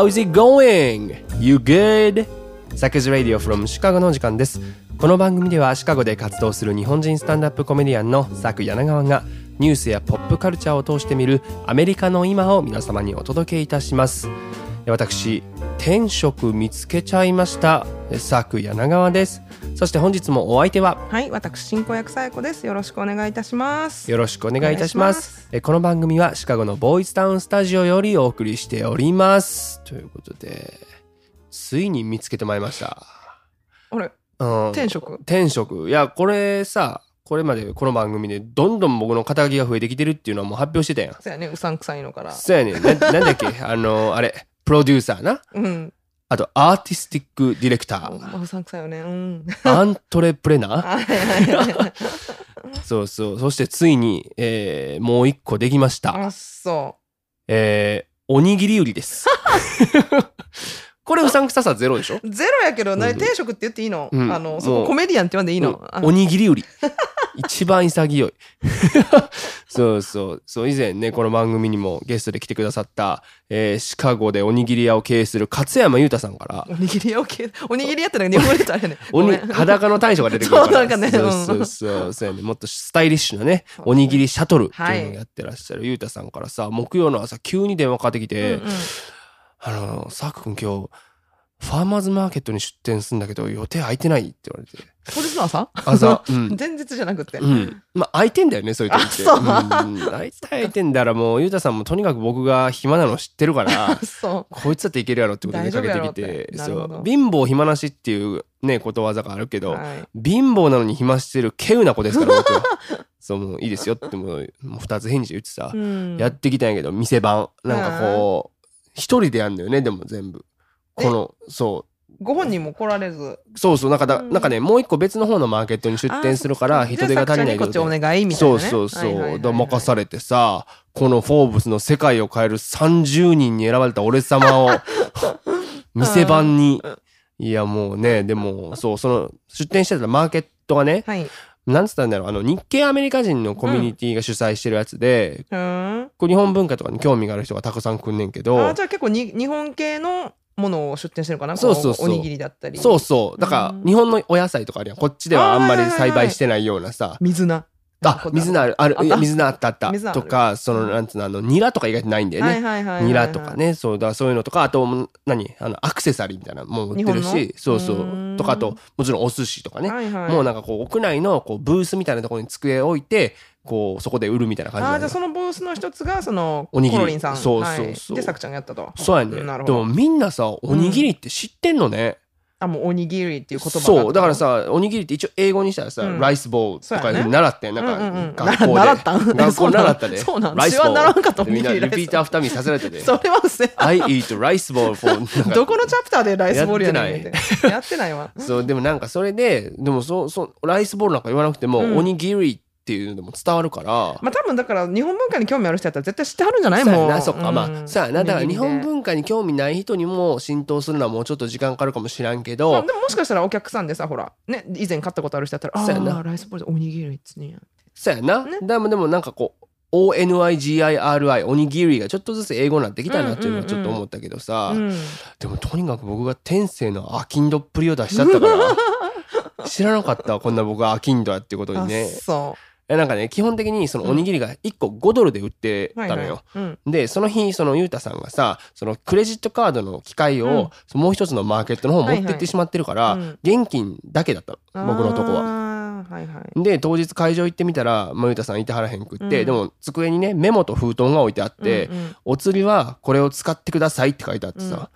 How's it going? You good? サクズラディオ from シカゴの時間です。この番組ではシカゴで活動する日本人スタンダップコメディアンのサク柳川がニュースやポップカルチャーを通して見るアメリカの今を皆様にお届けいたします。私、天職見つけちゃいました。サク柳川です。そして本日もお相手ははい、私進行役さやこです。よろしくお願いいたします。よろしくお願いいたします。えこの番組はシカゴのボーイズタウンスタジオよりお送りしております。ということでついに見つけてまいりました、あれ、うん、天職？天職。いやこれさこれまでこの番組でどんどん僕の肩書きが増えてきてるっていうのはもう発表してたやん。そうやね、うさんくさいのから。そうやね。んななんだっけ？あのあれプロデューサーな？うん。あとアーティスティックディレクタまーあうさんくさいよね。うん。アントレプレナー。そうそうそしてついに、えーもう一個できましたあ、そえー、おにぎり売りです。これうさんくささゼロでしょ？う。ゼロやけど、なうん天職って言っていいの、うんあの、そこコメディアンって言わんでいいの、うんおにぎり売り。一番潔い。そうそう。そう、以前ね、この番組にもゲストで来てくださった、えーシカゴでおにぎり屋を経営する勝山裕太さんから、おにぎり屋 OK。おにぎり屋ってなんか日本語であれやね。おに裸の大将が出てくるから。そうなんかねうんそうそうそう。そうやね。もっとスタイリッシュなね、おにぎりシャトルっていうのをやってらっしゃる裕太さんからさ、木曜の朝急に電話かかってきて、うんうんあの、サーク君今日、ファーマーズマーケットに出店するんだけど、予定空いてないって言われて。当日の朝朝、うん。前日じゃなくて。うん。まあ、空いてんだよね、そういう時って。あそうん大体空いてんだらもう、ゆうたさんもとにかく僕が暇なの知ってるから、そこいつだっていけるやろってことでかけてきてそう。貧乏暇なしっていうね、ことわざがあるけう。ど、はい。貧乏なのに暇してる稀有な子ですから、僕は。そう、もういいですよってもう、もう二つ返事言ってさ、うんやってきたんやけど、店番。なんかこう、一人でやんのよね、でも全部。この、そう。ご本人も来られず？そうそう、なんかだ、うんなんかね、もう一個別の方のマーケットに出店するから、人手が足りないじゃあ作者にこっちおで願いみたいな、ね。そうそうそう。はいはい任されてさ、このフォーブスの世界を変える30人に選ばれた俺様を、店番に、いやもうね、でも、そう、その、出店してたマーケットがね、はい。なんつったんだろう、あの、日系アメリカ人のコミュニティが主催してるやつで、うーん。こう日本文化とかに興味がある人がたくさん来んねんけどあ、じゃあ結構に日本系のものを出店してるのかなそうそうそうこおにぎりだったり。そうそう。だから、うん日本のお野菜とかあるやん。こっちではあんまり栽培してないようなさ。水菜。あ、水菜ある、あ水菜あったあった。とか、その、なんつうの、あの、ニラとか意外とないんだよね。ニラとか。ね、そうだ、そういうのとか、あと、何あの、アクセサリーみたいなのも売ってるし、そうそうとか、あと、もちろんお寿司とかね。はいはい。もうなんかこう、屋内のこうブースみたいなところに机を置いて、こう、そこで売るみたいな感じなあーじゃそのブースの一つが、その、おにぎり。そうそうそうはいで、さくちゃんがやったと。そうやね。でも。みんなさ、おにぎりって知ってんのね。あ、もうおにぎりっていう言葉がそう。だから、さ、おにぎりって一応英語にしたらさ、うんライスボールとか習ってん。なんうんうんうんか、学校で。な習った？ん学校で習ったで。そうなんライスかったおにみんなリピートアフターミーさせられてて。それはうせ。I eat rice ball for どこのチャプターでライスボールやねんやみたいなやってないわ。そう、でもなんかそれで、でもそう、そう、ライスボールなんか言わなくても、うんおにぎりっていうのでも伝わるから。まあ多分だから日本文化に興味ある人やったら絶対知ってはるんじゃない？もう。そっか、うんまあ、そうやな、だから日本文化に興味ない人にも浸透するのはもうちょっと時間かかるかもしらんけまあど、でももしかしたらお客さんでさ、ほら、ね、以前買ったことある人やったら、あそうやなライスボールでおにぎりっつねや。そうやな。ねでもでもなんかこう、ONIGIRI、おにぎりがちょっとずつ英語になってきたなっていうのはちょっと思ったけどさ、うん。でもとにかく僕が天性のアキンドっぷりを出しちゃったから、知らなかったわこんな僕がアキンドやってことにあね。そえなんかね、基本的にそのおにぎりが1個5ドルで売ってたのよ。うん。で、その日、そのゆうたさんがさ、そのクレジットカードの機械うんを、もう一つのマーケットの方持ってってしまってるから、現金だけだったの、僕のとこは。は。はいはい。で、当日会場行ってみたら、まあゆうたさんいてはらへんくって、うんでも机にね、メモと封筒が置いてあって、うんうんお釣りはこれを使ってくださいって書いてあってさ、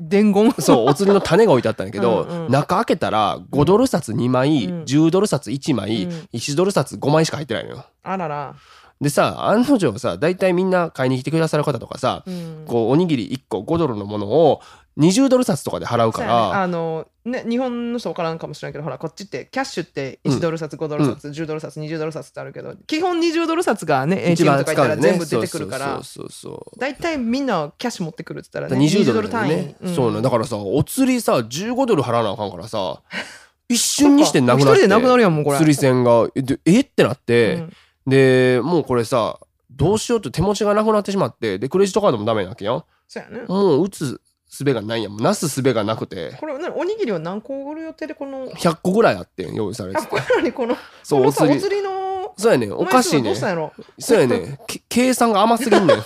伝言？そう、お釣りの種が置いてあったんだけど、うんうん中開けたら5ドル札2枚、うん10ドル札1枚、うん1ドル札5枚しか入ってないのよ。あらら。でさ、案の定さ、大体みんな買いに来てくださる方とかさ、うん。こう、おにぎり1個5ドルのものを20ドル札とかで払うかそうやね。ら、あのね日本の人分からんかもしれないけどほらこっちってキャッシュって1ドル札、5ドル札、10ドル札20ドル札ってあるけど基本20ドル札がね一 ATM 番とか行ったら全部出てくるからそうそうそうそう。大体みんなキャッシュ持ってくるって言ったらね20 20ドル単位、ね、そうなんだからさお釣りさ15ドル払わなあかんからさ 一瞬にしてなくなって。一人でなくなるやんもうこれ。釣り銭がえ？ってなって、うんでもうこれさどうしようって手持ちがなくなってしまってでクレジットカードもダメなわけよ。そうやね。もう打つ術がないやん。なす術がなくて。これねおにぎりは何個売る予定でこの100個ぐらいあってん用意されてあてこれにこのそうお釣り。お釣りのそうやねん。おかしいねどうしたんやろ？そうやねけ計算が甘すぎんねん。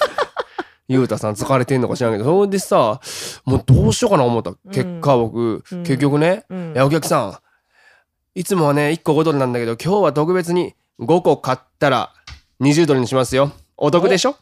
ゆうたさん疲れてんのか知らんけど。それでさもうどうしようかな思った。結果僕、うん。結局ね、うん。いやお客さん。いつもはね1個5ドルなんだけど今日は特別に5個買ったら20ドルにしますよ。お得でしょ？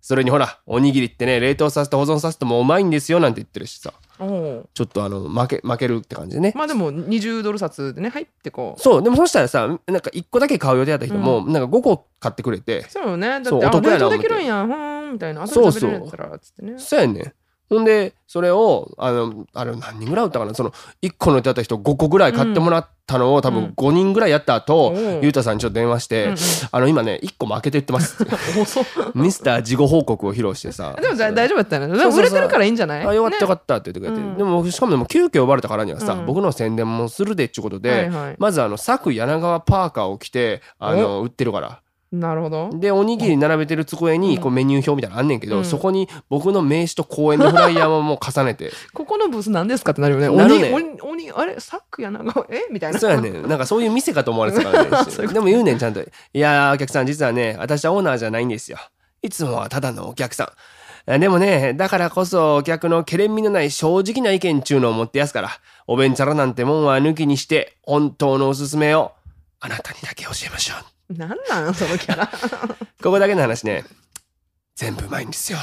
それにほらおにぎりってね冷凍させて保存させてもうまいんですよなんて言ってるしさ。ちょっとあの負け負けるって感じでね。まあでも20ドル札でね入ってこう。そうでもそしたらさなんか1個だけ買う予定だった人も、なんか5個買ってくれて。そうよね。だってお得やな冷凍できるんや。ふーんみたいな。後で食べれるんやったらつってね。そうやねんほんでそれをあのあれ何人ぐらい売ったかな？その1個の予定だった人5個ぐらい買ってもらったのを、多分うん5人ぐらいやった後、うん。ゆうたさんにちょっと電話して、あの今ね1個負けて言ってます。ミスター事後報告を披露してさ。でもだ大丈夫だったよねでも売れてるからいいんじゃない？あよかったよかっったって言ってくれて、うん。でもしかもでも急遽呼ばれたからにはさ、うん。僕の宣伝もするでっちゅうことで、まずあの佐久柳川パーカーを着てあの売ってるからなるほど。でおにぎり並べてる机にこうメニュー表みたいなのあんねんけど、うん。そこに僕の名刺と公演の フライヤーももう重ねて。ここのブース何ですかってなるよね。なるね。鬼鬼鬼あれ？サックやな？え？みたいな。そうやねん。なんかそういう店かと思われてたからね でも言うねんちゃんと「いやーお客さん実はね私はオーナーじゃないんですよ。いつもはただのお客さん。あでもねだからこそお客のけれんみのない正直な意見っちゅうのを持ってやすからおべんちゃらなんてもんは抜きにして本当のおすすめをあなたにだけ教えましょうなんなんそのキャラ。ここだけの話ね。全部うまいんですよ。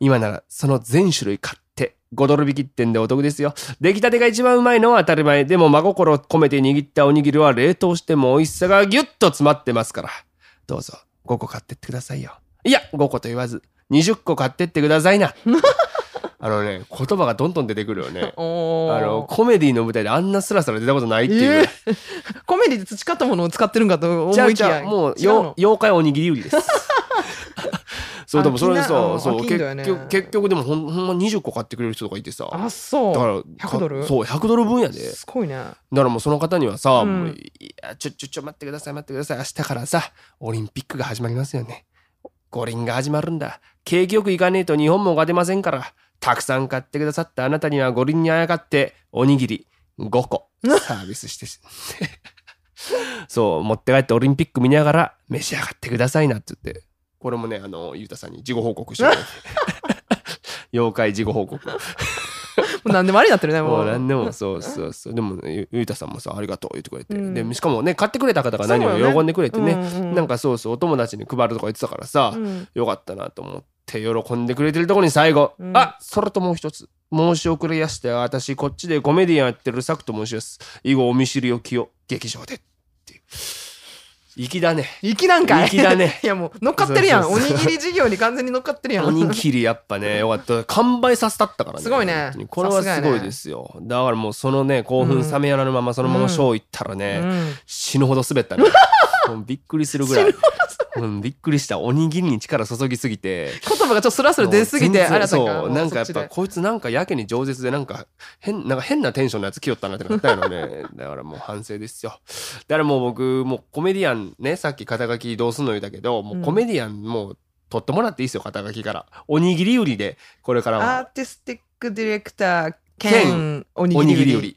今ならその全種類買って5ドル引きってんでお得ですよ。出来たてが一番うまいのは当たり前でも真心込めて握ったおにぎりは冷凍しても美味しさがギュッと詰まってますから。どうぞ5個買ってってくださいよ。いや5個と言わず20個買ってってくださいな。あのね言葉がどんどん出てくるよね。おあのーコメディの舞台であんなスラスラ出たことないっていう、え コメディで培ったものを使ってるんかと思いきや。じゃあもうよの？妖怪おにぎり売りです。そうでもそれでさそう結局結局でもほんほんま20個買ってくれる人とかいてさ。あそう。だから100ドル？かそう100ドル分やで。だすごいね。からもうその方にはさ、うん。もういやちょちょちょ待ってください待ってください。明日からさオリンピックが始まりますよね。五輪が始まるんだ。景気よくいかねえと日本も勝てませんからたくさん買ってくださったあなたには五輪にあやかっておにぎり5個。サービスして。そう持って帰ってオリンピック見ながら召し上がってくださいなって言って。これもねあのゆうたさんに事後報告して 妖怪事後報告。もう何でもありになってるねもう。もう何でもそうそうそう。でもねゆゆうたさんもさありがとう言ってくれて、うん。でしかもね買ってくれた方が何よね。を喜んでくれてね。うんうんなんかそうそうお友達に配るとか言ってたからさ、うん。よかったなと思って喜んでくれてるところに最後、うん。あそれともう一つ。申し遅れやして私こっちでコメディアンやってるサクと申します。以後お見知りおきを劇場でって。いう粋だね。粋なんかい？粋だね。いやもう乗っかってるやん。おにぎり事業に完全に乗っかってるやん。おにぎりやっぱね よかった。完売させたったからね。すごいね。これはすごいですよ、だからもうそのね興奮冷めやらぬままそのままショー行ったらね、うん。死ぬほど滑ったね もうびっくりするぐらい、うん、びっくりした。おにぎりに力注ぎすぎて。言葉がちょっとスラスラ出すぎてあれだったんか。そうなんかやっぱこいつなんかやけに饒舌でなんか変なんか変なテンションのやつ来よったなってなったよね。だからもう反省ですよ。だからもう僕もうコメディアンねさっき肩書きどうすんの言うたけどもうコメディアンもう取ってもらっていいですよ肩書きから。おにぎり売りでこれからアーはティスティックディレクター兼兼おにぎり売り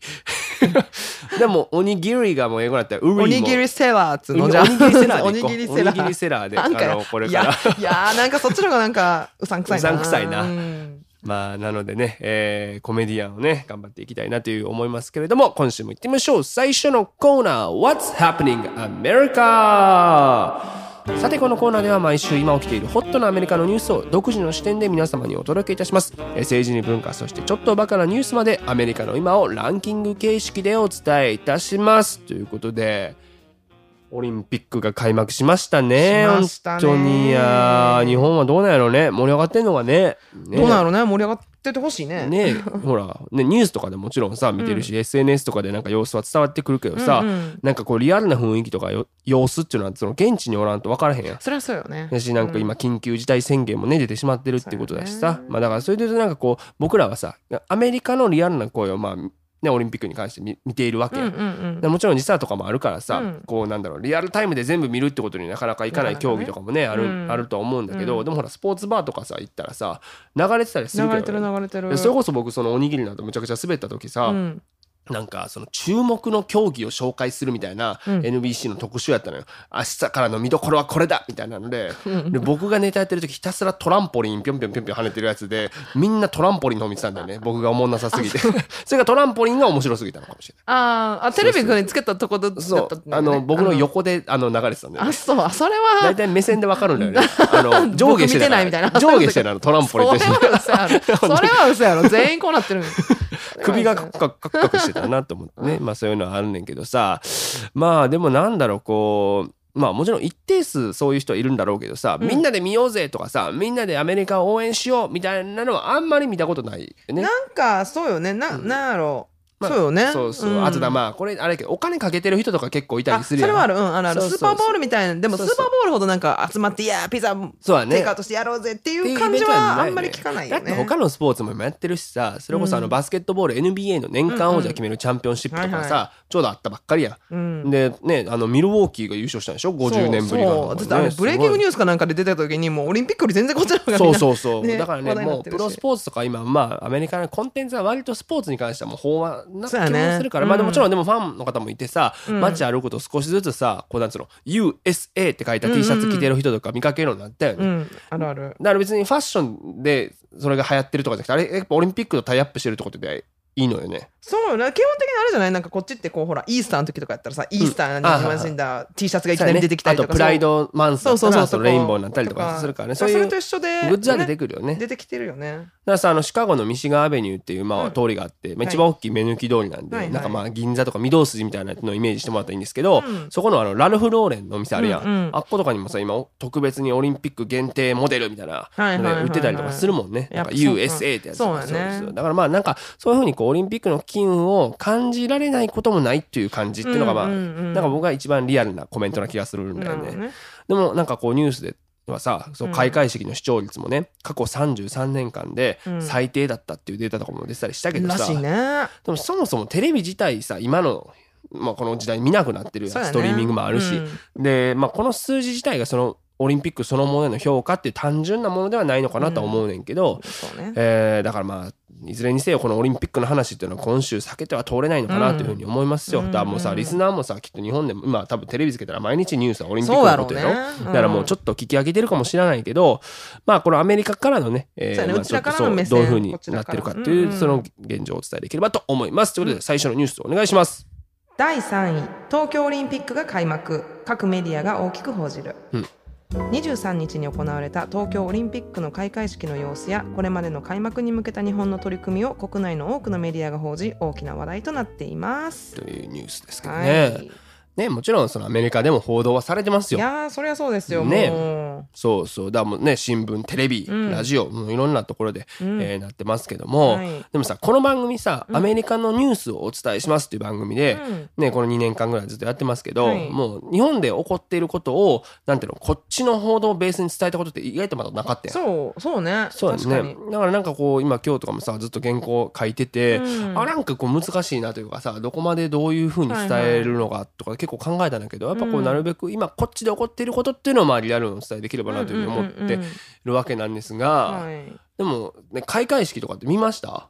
でもおにぎりがもう英語だったらおにぎりセラーっつうの？おにじゃあ。ぎりセラーおでいこう。にぎりセラおにぎりーセラーであのこれいやから。いやーなんかそっちの方がなんかうさんくさいな。うさんくさいな。うん。まあなのでね、えーコメディアンをね頑張っていきたいなという思いますけれども今週も行ってみましょう。最初のコーナー。What's Happening America? さてこのコーナーでは毎週今起きているホットなアメリカのニュースを独自の視点で皆様にお届けいたします。えー政治に文化そしてちょっとバカなニュースまでアメリカの今をランキング形式でお伝えいたします。ということでオリンピックが開幕しましたね。しましたね。本当に。いやー日本はどうなんやろうね。盛り上がってんのがね。ね。どうなのね。盛り上がっててほしいね。ねほら、ね、ニュースとかでもちろんさ見てるし、SNS とかでなんか様子は伝わってくるけどさ、うんうんなんかこうリアルな雰囲気とかよ様子っていうのはその現地におらんと分からへんやん。そりゃそうよね。やしなんか今緊急事態宣言もね出てしまってるってことだしさ、ねまあだからそれでなんかこう僕らはさアメリカのリアルな声をまあね、オリンピックに関して見見ているわけ、うんうんでもちろん時差とかもあるからさ、うん。こうなんだろうリアルタイムで全部見るってことになかなかいかない競技とかもねある,、うん。あるとは思うんだけど、うん。でもほらスポーツバーとかさ行ったらさ流れてたりするけど、流れてる流れてる。でそれこそ僕そのおにぎりなんてむちゃくちゃ滑った時さ、うんなんかその注目の競技を紹介するみたいなうん。NBC の特集やったのよ、明日からの見どころはこれだみたいなのでで僕がネタやってる時ひたすらトランポリンぴょんぴょんぴょんぴょん跳ねてるやつでみんなトランポリンの方見てたんだよね。僕がおもんなさすぎて。それがトランポリンが面白すぎたのかもしれない。あーあテレビにつけたとこだだったそう。あの僕の横であの流れてたんだよね。あそう。あそれは。大体目線でわかるんだよね。あの 上下して僕見てないみたいな。上下してなのトランポリンと一緒にそれは嘘やろ。それは嘘やろ。全員こうなってる首がカクカクカクしてたなと思ってねまあそういうのはあるねんけどさまあでもなんだろうこうまあもちろん一定数そういう人いるんだろうけどさ、みんなで見ようぜとかさみんなでアメリカを応援しようみたいなのはあんまり見たことないよね。なんかそうよねな,、んなんやろうまあそうよね。そうそう、ん。あとだまあこれあれやけどお金かけてる人とか結構いたりするやん。れはある。うんあるスーパーボールみたいな。でもスーそう。そうパーボールほどなんか集まっていやーピザそうだね。テイクアウトしてやろうぜっていうう感じはあんまり聞かないだってよね他のスポーツも今やってるしさそれこそあのうんバスケットボール NBA の年間王者決めるチャンピオンシップとかはいさちょうどあったばっかりやうん。ん。でねあのミルウォーキーが優勝したんでしょ？50年ぶりがそうそう。だってブレイキングニュースかなんかで出てた時にもうオリンピックより全然こっちの方がそうそうそう、ねだからねもうプロスポーツとか今まあアメリカのコンテンツは割とスポーツに関してはもう飽和な気もするから、まあでもちろんでもファンの方もいてさ、うん。街歩くと少しずつさこうなんつうの USA って書いた T シャツ着てる人とか見かけるようになったよね、うんあるある。だから別にファッションでそれが流行ってるとかじゃなくてあれやっぱオリンピックとタイアップしてるってことでいいのよねそうよね基本的にあれじゃない？なんかこっちってこうほらイースターの時とかやったらさイースターにあ楽しんだ T シャツがいきなり出てきたりとかあとプライドマンスだったレインボーになったりとかするからね。そういうグそれと一緒でッズは出てね。くるよね。出てきてるよね。だからさあのシカゴのミシガンアベニューっていうまあうん。通りがあって、まあ、はい。一番大きい目抜き通りなんで、はいはい。なんかまあ銀座とか御堂筋みたいなのをイメージしてもらったらいいんですけど、うん。そこのあのラルフ・ローレンのお店あるやん、うんうん。あっことかにもさ今特別にオリンピック限定モデルみたいな売ってたりとかするもんね、やっぱそうか USA ってやつとか。そうやね。そうそう。だからまあなんかそういうふうにこうオリンピックの機運を感じられないこともないっていう感じっていうのがまあ、うんうんうんなんか僕が一番リアルなコメントな気がするんだよね。ね。でもなんかこうニュースではさそう開会式の視聴率もね、過去33年間でうん。最低だったっていうデータとかも出てたりしたけどさ、らしいね。でもそもそもテレビ自体さ今の、まあ、この時代見なくなってるストリーミングもあるし、うん。で、まあ、この数字自体がそのオリンピックそのものへの評価っていう単純なものではないのかなとは思うねんけど、そうね。えーだからまあいずれにせよこのオリンピックの話っていうのは今週避けては通れないのかなというふうに思いますよ、うん。だからもうさリスナーもさきっと日本でも今多分テレビつけたら毎日ニュースはオリンピックのことやろ？だからもうちょっと聞き上げてるかもしれないけどまあこのアメリカからのね,、えまあそうやね。うちょっとの目線どういうふうになってるかっていう、うん。うんその現状をお伝えできればと思います。ということで最初のニュースお願いします。第3位東京オリンピックが開幕。各メディアが大きく報じる、うん23日に行われた東京オリンピックの開会式の様子やこれまでの開幕に向けた日本の取り組みを国内の多くのメディアが報じ大きな話題となっています。というニュースですけどはね。い、ねもちろんそのアメリカでも報道はされてますよ。いやーそりゃそうですよ、ね。もそうそう。だもうね新聞テレビ、うん。ラジオもういろんなところで、う、うん。えーなってますけども、はい。でもさこの番組さ、うん。アメリカのニュースをお伝えしますっていう番組で、うん。ね、この2年間ぐらいずっとやってますけど、はい。もう日本で起こっていることをなんていうのこっちの報道をベースに伝えたことって意外とまだなかった。そうそうね。そうですね。確かに、だからなんかこう今今日とかもさずっと原稿書いてて、うん。あなんかこう難しいなというかさどこまでどういうふうに伝えるのかとか結構考えたんだけど、やっぱこううん。なるべく今こっちで起こっていることっていうのをまあリアルにお伝えできればなというふうに思ってるわけなんですが、はい。でも、ね、開会式とかって見ました？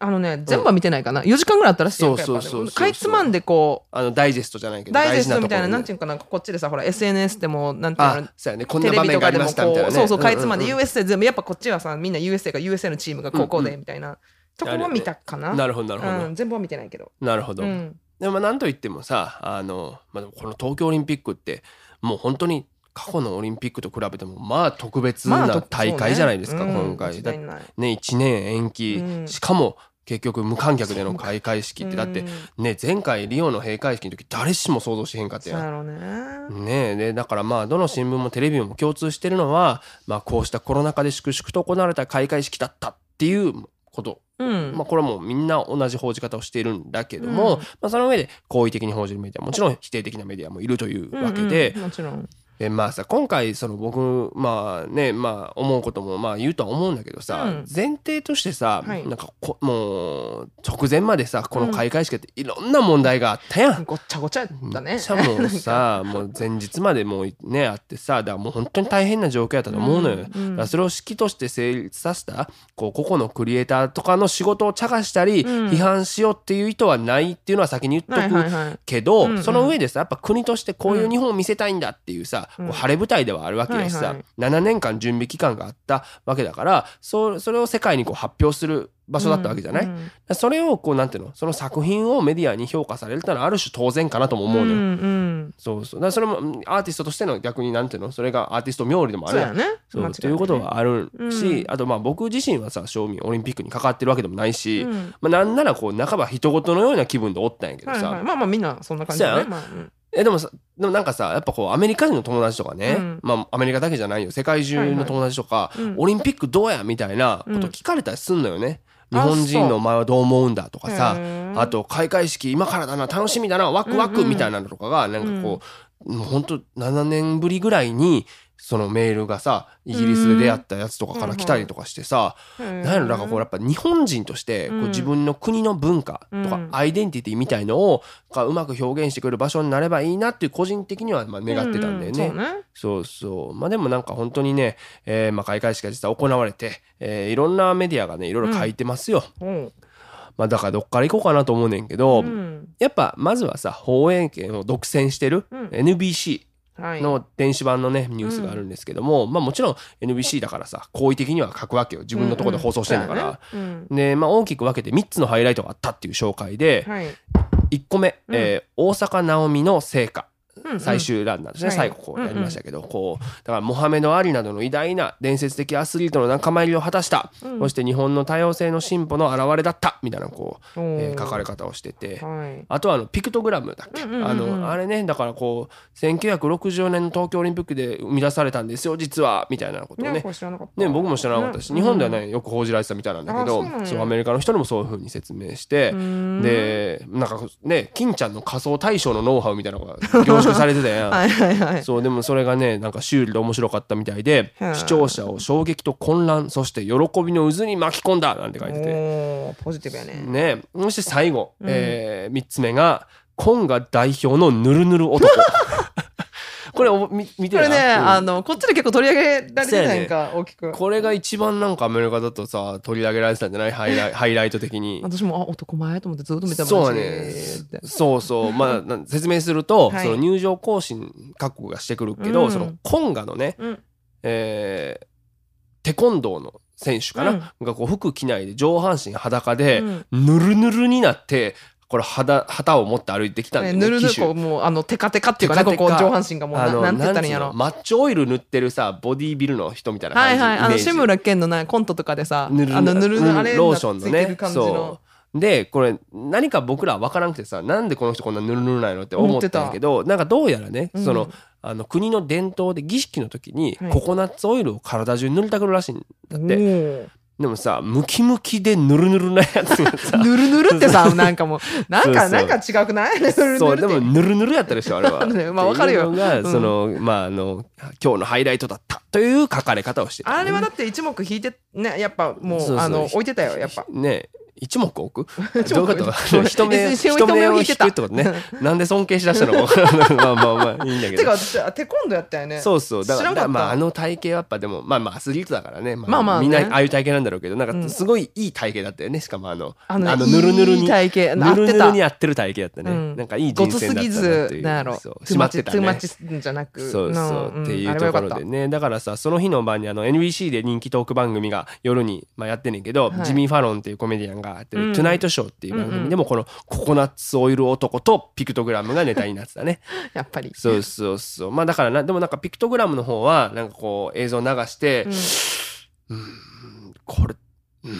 あのね全部は見てないかな、4時間ぐらいあったらしいそうそうそうかいつまんでこうあのダイジェストじゃないけどダイジェストみたいな、なんていうかな、こっちでさ、ほら、SNS でも、なんていうのあ、そうやね。こんなテレ場面がありビとかでもましたみたいなそうそう、かいつまんうん USA 全部、やっぱこっちはさ、みんな USA が USA のチームがこうこうで、みたいなとこは見たかな。なるほどなるほど、うん、全部は見てないけど。なるほど、うん。でもまあなんといってもさあの、まあ、この東京オリンピックってもう本当に過去のオリンピックと比べてもまあ特別な大会じゃないですか、そうねうん今回。だ間違いない。ね1年延期、うん。しかも結局無観客での開会式ってだってうんね前回リオの閉会式の時誰しも想像しへんかったやん。ね。だからまあどの新聞もテレビも共通してるのは、まあ、こうしたコロナ禍で粛々と行われた開会式だったっていうこと、うん。まあ、これはもうみんな同じ報じ方をしているんだけども、うんまあ、その上で好意的に報じるメディアもちろん否定的なメディアもいるというわけで、うんうんもちろん。でまあさ今回その僕まあねまあ思うこともまあ言うとは思うんだけどさ、うん。前提としてさ、はい。なんかこもう直前までさこの開会式っていろんな問題があったやん。ごっちゃごちゃやったね。しゃもうさ もう前日までもうねあってさだからもう本当に大変な状況やったと思うのよ、うん。それを式として成立させたこう個々のクリエイターとかの仕事を茶化したり、うん。批判しようっていう意図はないっていうのは先に言っとく。けど、うんうん。その上でさやっぱ国としてこういう日本を見せたいんだっていうさ、う晴れ舞台ではあるわけだしさ、はいはい。7年間準備期間があったわけだからそそれを世界にこう発表する場所だったわけじゃない、うん。それをこうなんていうの？その作品をメディアに評価されるってのはある種当然かなとも思うのよ。んうん。そうそう。だそれもうんアーティストとしての逆になんていうの？それがアーティスト冥利でもあるそうやね。そうということはあるし、うん。あとまあ僕自身はさ正味オリンピックに関わってるわけでもないし、うん。まあ、なんならこう半ば人事のような気分でおったんやけどさ、はいはい。まあまあみんなそんな感じだね。えでもさでもなんかさやっぱこうアメリカ人の友達とかね、うん。まあアメリカだけじゃないよ。世界中の友達とか、いはいうん。オリンピックどうやみたいなこと聞かれたりすんのよね、うん日本人のお前はどう思うんだとかさあと開会式今からだな楽しみだなワクワクうんうんみたいなのとかがなんかこう、もうほんと7年ぶりぐらいにそのメールがさイギリスで出会ったやつとかから来たりとかしてさ、へーなんやろなんかこうやっぱ日本人としてこううん自分の国の文化とかうん。アイデンティティみたいのをがうまく表現してくれる場所になればいいなっていう個人的にはまあ願ってたんだよね。ううそうね。そうまあでもなんか本当にね、えーまあ開会式が実は行われて、えーいろんなメディアがねいろいろ書いてますよ。おうまあだからどっから行こうかなと思うねんけど、うん。やっぱまずはさ放映権を独占してるうん。NBC はい。の電子版のねニュースがあるんですけども、まあもちろん NBC だからさ好意的には書くわけよ。自分のところで放送してんだから。で、まあ、大きく分けて3つのハイライトがあったっていう紹介で、はい。1個目、うん。えー大阪なおみの成果最終ランナーですね、はい。最後こうやりましたけど、こうだからモハメド・アリなどの偉大な伝説的アスリートの仲間入りを果たした、うん。そして日本の多様性の進歩の表れだった。みたいなこう、えー書かれ方をしてて。はい。あとはあのピクトグラムだっけ、あのあれねだからこう1964年の東京オリンピックで生み出されたんですよ実は。みたいなことをね。ね僕も知らなかったし、ね日本ではねよく報じられてたみたいなんだけどあそうアメリカの人にもそういうふうに説明してんでなんかね金ちゃんの仮想大賞のノウハウみたいなのが凝縮されてたやん。はいはいはい。そうでもそれがねなんかシュールで面白かったみたいで視聴者を衝撃と混乱そして喜びの渦に巻き込んだなんて書いててポジティブやね。ねそして最後、うんえ3つ目がコンガ代表のぬるぬる男 これおみ見てるこれね、うん。あのこっちで結構取り上げられてたやんか、大きく。これが一番なんかアメリカだとさ取り上げられてたんじゃない？ハイライ ハイライト的に。私もあ男前と思ってずっと見てましたそうねそうそう。まあな説明すると、はい。その入場行進各国がしてくるけど、うん。そのコンガのね、うん。えーテコンドーの選手かな、がこう服着ないで上半身裸で、うん。ぬるぬるになってこれ旗旗を持って歩いてきたんだよねねぬるぬるこうもうあのテカテカっていうかねテカテカ。ここ上半身がもうななんて言ったらいいんやろ。マッチョオイル塗ってるさボディービルの人みたいな感じ、はいはいあの志村けんのなコントとかでさぬるあのぬるぬるあれローションのね。そう。でこれ何か僕らは分からなくてさなんでこの人こんなぬるぬるないのって思ったんやけどなんかどうやらね、うん。そのあの国の伝統で儀式の時にはい。ココナッツオイルを体中に塗りたくるらしいんだって、おーでもさムキムキでぬるぬるなやつがさ。ぬるぬるってさなんかもうなんかなんか違くない？ぬるぬるって。そうでもぬるぬるやったでしょあれは。ねまあわかるよ。が、うん。そのまああの今日のハイライトだったという書かれ方をしてた。あれはだって一目引いてねやっぱもう。あの置いてたよやっぱ。ね 一目置く？どういうこと？人目を引くってことね。なんで尊敬しだしたの？まあまあまあいいんだけど。てか私テコンドやったよね。そうそう。だからまああの体型はやっぱでもまあまあアスリートだからね、まあまあね。みんなああいう体型なんだろうけど。なんうん。かすごいいい体型だったよね。しかもあのあのねぬるぬるに。いい体型。ぬるぬるに合ってる体型だったね、うん。なんかいいご人生だったなっていう。なんやろそうトゥーマッチ締まってたね。じゃなく。そうそう、ん。っていうところでね。だからさその日の晩にあの NBC で人気トーク番組が夜に、まあ、やってんねんけど、はい。ジミー・ファロンっていうコメディアンがやってる「うんトゥナイトショー」っていう番組。でもこのココナッツオイル男とピクトグラムがネタになってたね。やっぱり。そうそうそう。まあだからなでもなんかピクトグラムの方はなんかこう映像流してうん。うーんこれうん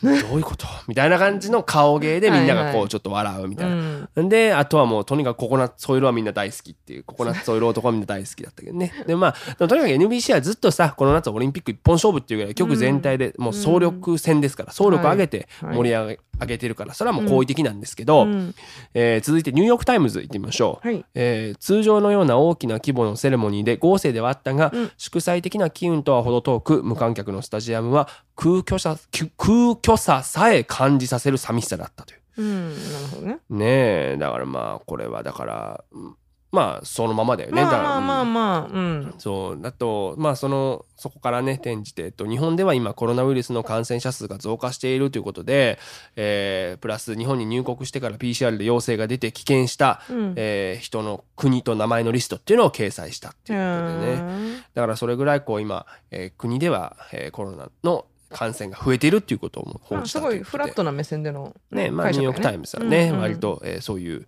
どういうこと？みたいな感じの顔芸でみんながはいはいこうちょっと笑うみたいな。うん。であとはもうとにかくココナッツオイルはみんな大好きっていうココナッツオイル男はみんな大好きだったけどね。でまあとにかく NBC はずっとさこの夏オリンピック一本勝負っていうぐらい局全体でもう総力戦ですから総力上げてはい盛り上げ上げてるからそれはもう好意的なんですけど、うん。えー続いてニューヨーク・タイムズ行ってみましょう。はい。えー通常のような大きな規模のセレモニーで豪勢ではあったが、うん。祝祭的な機運とは程遠く無観客のスタジアムは空虚さ空空虚ささえ感じさせる寂しさだったという。うんなるほどね。ねえだからまあこれはだからうんまあそのままだよね。だからまあまあまあうん。まあうん。そう。だとまあそのそこからね転じて、えっと、日本では今コロナウイルスの感染者数が増加しているということで、えープラス日本に入国してから PCR で陽性が出て棄権した、うんえー人の国と名前のリストっていうのを掲載したっていうことでね。だからそれぐらいこう今、えー国では、えーコロナの感染が増えているっていうことをも報まあすごいじたということでフラットな目線でのねまあ、ニューヨーク・タイムズはね、うんうん。割と、えーそういう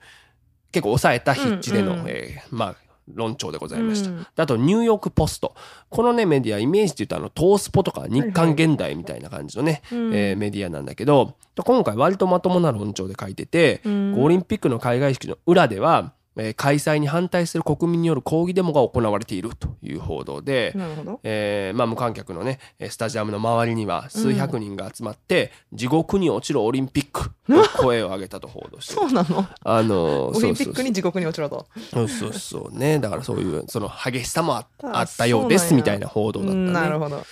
結構抑えた筆致での、うんうん。えーまあ論調でございました。うんであとニューヨーク・ポスト。このねメディアイメージっていうとあのトースポとか日刊現代みたいな感じのね、うん。えーメディアなんだけど今回割とまともな論調で書いてて、うん。オリンピックの開会式の裏では、えー開催に反対する国民による抗議デモが行われているという報道で、えーまあ、無観客のねえースタジアムの周りには数百人が集まって、地獄に落ちるオリンピックと声を上げたと報道してる。そうなの？あのオリンピックに地獄に落ちろと。そうそうそうね。だからそういうその激しさもあああったようですみたいな報道だったね。なるほど。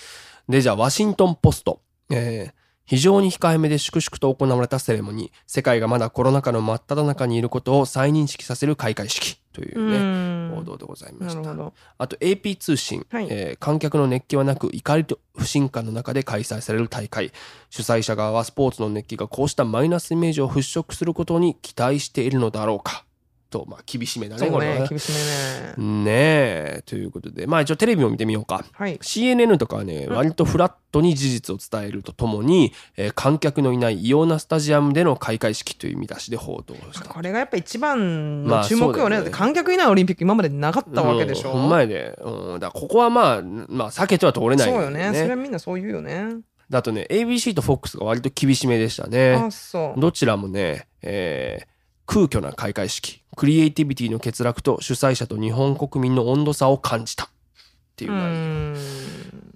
でじゃあワシントン・ポスト、えー非常に控えめで粛々と行われたセレモニー。世界がまだコロナ禍の真っ只中にいることを再認識させる開会式といううね、ん。報道でございました。あと AP 通信、はい。えー観客の熱気はなく怒りと不信感の中で開催される大会。主催者側はスポーツの熱気がこうしたマイナスイメージを払拭することに期待しているのだろうかとまあ厳しめだねねね。厳しめね。ねえということで。まあ一応テレビを見てみようか。はい。CNN とかはね、割とフラットに事実を伝えるとともに、えー観客のいない異様なスタジアムでの開会式という見出しで報道した。これがやっぱ一番まあの注目よね,、そうだよね。観客いないオリンピック今までなかったわけでしょ、うんほんまやで。うん、だからここはまあ、まあ避けては通れないそうよね。それはみんなそう言うよね。だとね、ABC と FOX が割と厳しめでしたね。あ。そう。どちらもね、えー空虚な開会式、クリエイティビティの欠落と主催者と日本国民の温度差を感じた。っていうう内容。ん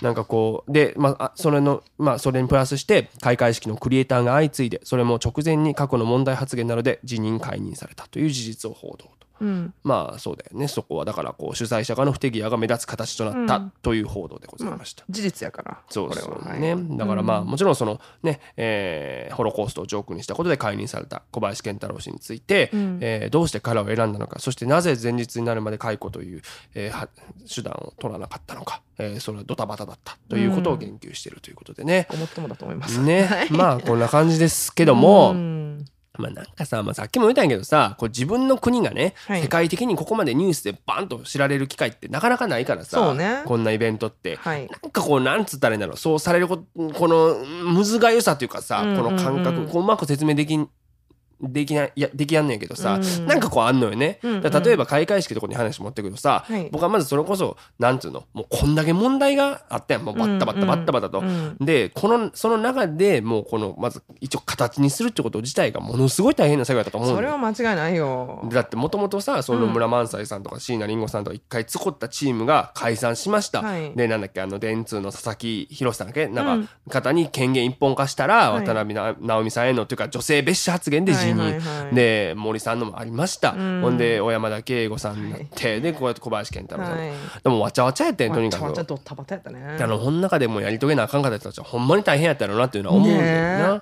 なんかこうで、ま、あそれのまあそれにプラスして開会式のクリエイターが相次いでそれも直前に過去の問題発言などで辞任解任されたという事実を報道と。うん。まあそうだよね。そこはだからこう主催者側の不手際が目立つ形となったうん。という報道でございました。事実やからそうそうこれは。ね、はい。だからまあうんもちろんそのね、えーホロコーストをジョークにしたことで解任された小林賢太郎氏について、うん。えーどうして彼を選んだのかそしてなぜ前日になるまで解雇という、えーは手段を取らなかったのか、えーそれはドタバタだったということを言及しているということでね。ごもっともだと思います。ね、はい。まあこんな感じですけども、うんまあなんかさ、まあ、さっきも言ったんやけどさこう自分の国がね、はい。世界的にここまでニュースでバンと知られる機会ってなかなかないからさ、ね。こんなイベントって。はい。なんかこうなんつったらいいんだろうそうされるここのむずがゆさというかさ、うんうんうん。この感覚こううまく説明できんできないいやできやんねんけどさ、うん。なんかこうあんのよね、うんうん。例えば開会式とかに話持ってくるとさ、はい。僕はまずそれこそなんつうのもうこんだけ問題があったやん。もうバッタバッタバッタバタと。うんでこのその中でもうこのまず一応形にするってこと自体がものすごい大変な作業だと思うそれは間違いないよ。だってもともとさその村萬斎さんとか椎名林檎さんとか一回作ったチームが解散しました、はい。でなんだっけあの電通の佐々木宏さんだっけなんか、うん。方に権限一本化したら、はい。渡辺な直美さんへのというか女性蔑視発言で辞任、はいはいはい。で森さんのもありました、うん。ほんで小山田圭吾さんになって、でこうやって小林健太郎さん、はい。でもわちゃわちゃやってんとにかくわちゃわちゃドタバタやったね。あの、この中でもやり遂げなあかんかった人たちはほんまに大変やったろうなっていうのは思うんだよな。ね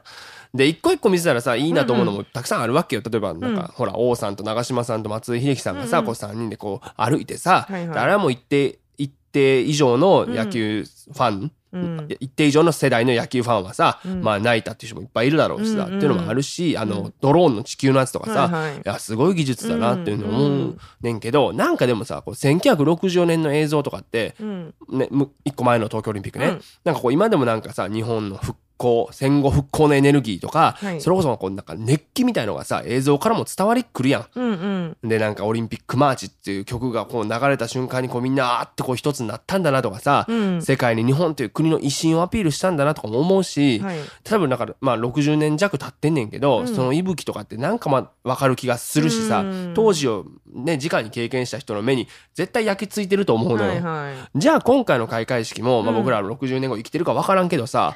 で、一個一個見せたらさ、いいなと思うのもたくさんあるわけよ。例えば、なんか、ほら、王さんと長嶋さんと松井秀喜さんがさ、うんうん。こう3人でこう歩いてさ、はいはい。であれはもう一定、一定以上の野球ファン、うん。一定以上の世代の野球ファンはさ、うん。まあ泣いたっていう人もいっぱいいるだろうしさ、うんうんっていうのもあるし、あの、うんドローンの地球のやつとかさ、はいはい。いや、すごい技術だなっていうのを思うんううんねんけど、なんかでもさ、こう1964年の映像とかって、うん。ね、む一個前の東京オリンピックね、うん。なんかこう今でもなんかさ日本の復興戦後復興のエネルギーとか、はい。それこそこうなんか熱気みたいのがさ映像からも伝わりくるやうんうん。ん。でなんかオリンピックマーチっていう曲がこう流れた瞬間にこうみんなあーってこう一つになったんだなとかさ、うん。世界に日本という国の威信をアピールしたんだなとかも思うし、はい。多分だからまあ60年弱経ってんねんけど、うん。その息吹とかってなんかまあ分かる気がするしさ、うん。当時をね直に経験した人の目に絶対焼き付いてると思うのよ。はいはい。じゃあ今回の開会式も、まあ、うん。僕ら60年後生きてるか分からんけどさ、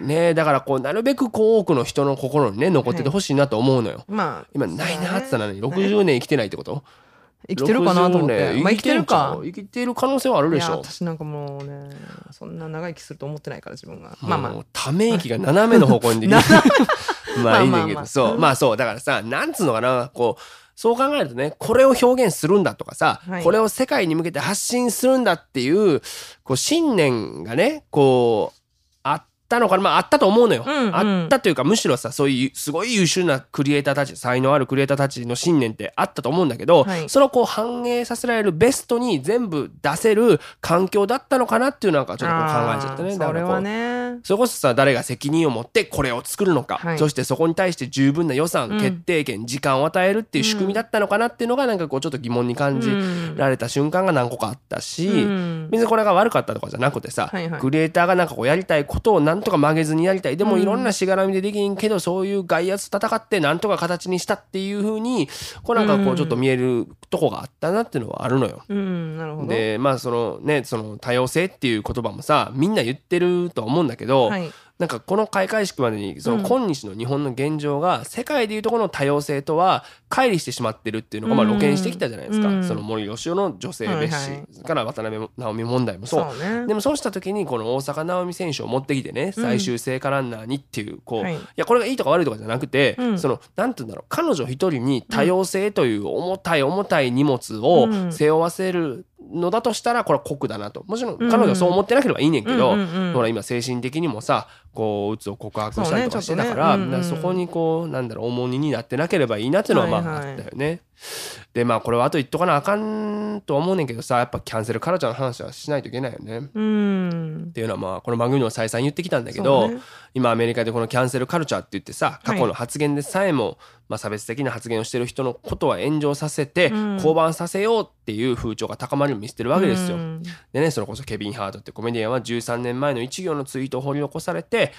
ねだからこうなるべくこう多くの人の心にね残っててほしいなと思うのよ、まあ今ないなって言ったら何そうだね。60年生きてないってこと？生きてるかなと思っ60年てまあ生きてるか。生きてる可能性はあるでしょ。私なんかもうねそんな長生きすると思ってないから自分が。まあまもうため息が斜めの方向にできる。まあいいねんけど。そう。まあそう。だからさなんつうのかな。こうそう考えるとねこれを表現するんだとかさ、はい。これを世界に向けて発信するんだっていうこう信念がねこうあったのかな？まああったと思うのよ、うんうん。あったというかむしろさそういうすごい優秀なクリエイターたち才能あるクリエイターたちの信念ってあったと思うんだけど、はい。それをこう反映させられるベストに全部出せる環境だったのかなっていうなんかちょっと考えちゃったね。あーだからこうそれはね。それこそさ誰が責任を持ってこれを作るのか、はい。そしてそこに対して十分な予算、うん決定権時間を与えるっていう仕組みだったのかなっていうのがなんかこうちょっと疑問に感じうんられた瞬間が何個かあったし、うん。別にこれが悪かったとかじゃなくてさ、はいはい。クリエイターがなんかこうやりたいことをなんとか曲げずにやりたい。でもうん。いろんなしがらみでできんけどそういう外圧と戦ってなんとか形にしたっていう風にこうなんかこううんちょっと見えるとこがあったなっていうのはあるのよ。うんでまあそのねその多様性っていう言葉もさみんな言ってるとは思うんだけど、はいなんかこの開会式までにその今日の日本の現状が世界でいうところの多様性とは乖離してしまってるっていうのがまあうん露見してきたじゃないですか、うん。その森喜朗の女性蔑視、から渡辺直美問題もそう。そうね。でもそうした時にこの大坂なおみ選手を持ってきてねうん。最終聖火ランナーにっていうこう、はい。い、やこれがいいとか悪いとかじゃなくて、うん。そのなんて言うんだろう彼女一人に多様性という重たい重たい荷物をうん。背負わせるのだとしたらこれは酷だなと。もちろんうん。彼女はそう思ってなければいいねんけど、うんうんうん。ほら今精神的にもさこううつを告白したりとかしてたからそうねねうんうんだからそこにこうなんだろう重荷になってなければいいなっていうのはまあはい。はいあったよね。でまあこれはあと言っとかなあかんとは思うねんけどさやっぱキャンセルカルチャーの話はしないといけないよね。うんっていうのはまあこの番組でも再三言ってきたんだけど、ね今アメリカでこのキャンセルカルチャーって言ってさ過去の発言でさえも、まあ、差別的な発言をしてる人のことは炎上させて、うん降板させようっていう風潮が高まるように見せてるわけですよ。うんでねそれこそケビン・ハートってコメディアンは13年前の一行のツイートを掘り起こされて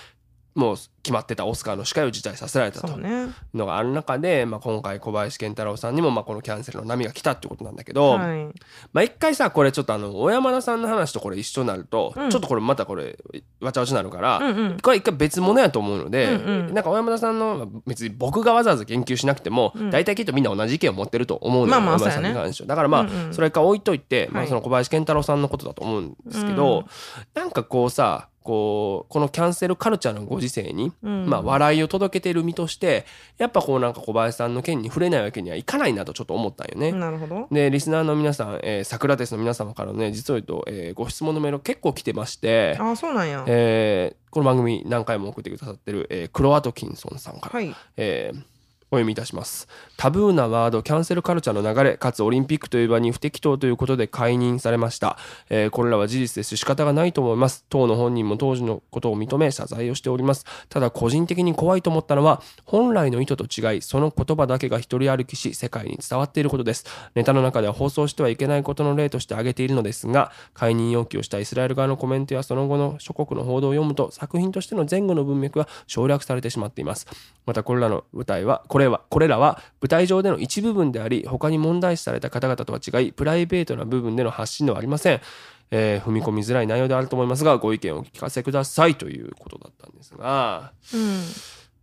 もう決まってたオスカーの司会を辞退させられたとそうね。のがある中で、まあ、今回小林賢太郎さんにもまあこのキャンセルの波が来たってことなんだけど、はい。まあ一回さこれちょっとあの小山田さんの話とこれ一緒になると、うん。ちょっとこれまたこれわちゃわちゃになるから、うんうん。これ一回別物やと思うので、うんうん。なんか小山田さんのまあ別に僕がわざわざ言及しなくても、うん。大体きっとみんな同じ意見を持ってると思うのよ、まあまあ小山田さんにそうやね関しては。だからまあ、うんうんそれ一回置いといて、まあ、はい。その小林賢太郎さんのことだと思うんですけど、うん。なんかこうさこうこのキャンセルカルチャーのご時世に、うん。まあ、笑いを届けてる身としてやっぱこうなんか小林さんの件に触れないわけにはいかないなとちょっと思ったんよね。なるほど。でリスナーの皆さん、えー、サクラテスの皆様からね実を言うと、えーご質問のメール結構来てまして、あそうなんや。えーこの番組何回も送ってくださってる、えークロアトキンソンさんから、はい。えーお読みいたします。タブーなワードキャンセルカルチャーの流れかつオリンピックという場に不適当ということで解任されました、えーこれらは事実ですし仕方がないと思います。当の本人も当時のことを認め謝罪をしております。ただ個人的に怖いと思ったのは本来の意図と違いその言葉だけが一人歩きし世界に伝わっていることです。ネタの中では放送してはいけないことの例として挙げているのですが解任要求をしたイスラエル側のコメントやその後の諸国の報道を読むと作品としての前後の文脈が省略されてしまっています。またこれらの舞台はこれはこれらは舞台上での一部分であり他に問題視された方々とは違いプライベートな部分での発信ではありません、えー踏み込みづらい内容であると思いますがご意見をお聞かせくださいということだったんですが。うん。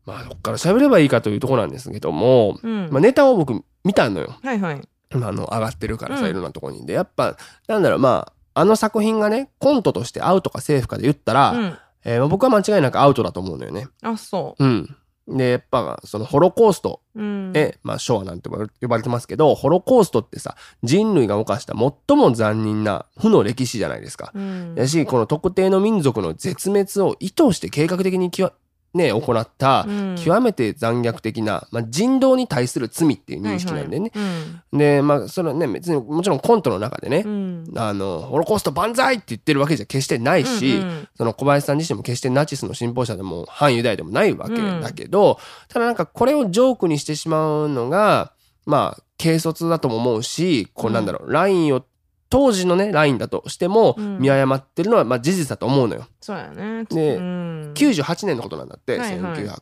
まあどっから喋ればいいかというところなんですけども、うん。まあ、ネタを僕見たのよ。はいはい。まああの上がってるからさ、うん。いろんなところにで。やっぱなんだろうまああの作品がねコントとしてアウトかセーフかで言ったら、うん。えーまあ僕は間違いなくアウトだと思うのよね。あそうん、でやっぱそのホロコーストううんえ、まあ、昭和なんて呼ばれ呼ばれてますけどホロコーストってさ人類が犯した最も残忍な負の歴史じゃないですか。うんやしこの特定の民族の絶滅を意図して計画的にきわ、ね、行ったうん。極めて残虐的な、まあ、人道に対する罪っていう認識なんでね。はいはい。でまあそれはね別にもちろんコントの中でねう、ん。あのホロコースト万歳って言ってるわけじゃ決してないし、うんうん。その小林さん自身も決してナチスの信奉者でも反ユダヤでもないわけだけど、ただなんかこれをジョークにしてしまうのがまあ軽率だとも思うしこうなんだろう、ラインを当時のねラインだとしてもうん見誤ってるのはまあ事実だと思うのよ。そうやねでうん98年のことなんだって、はいはい1900。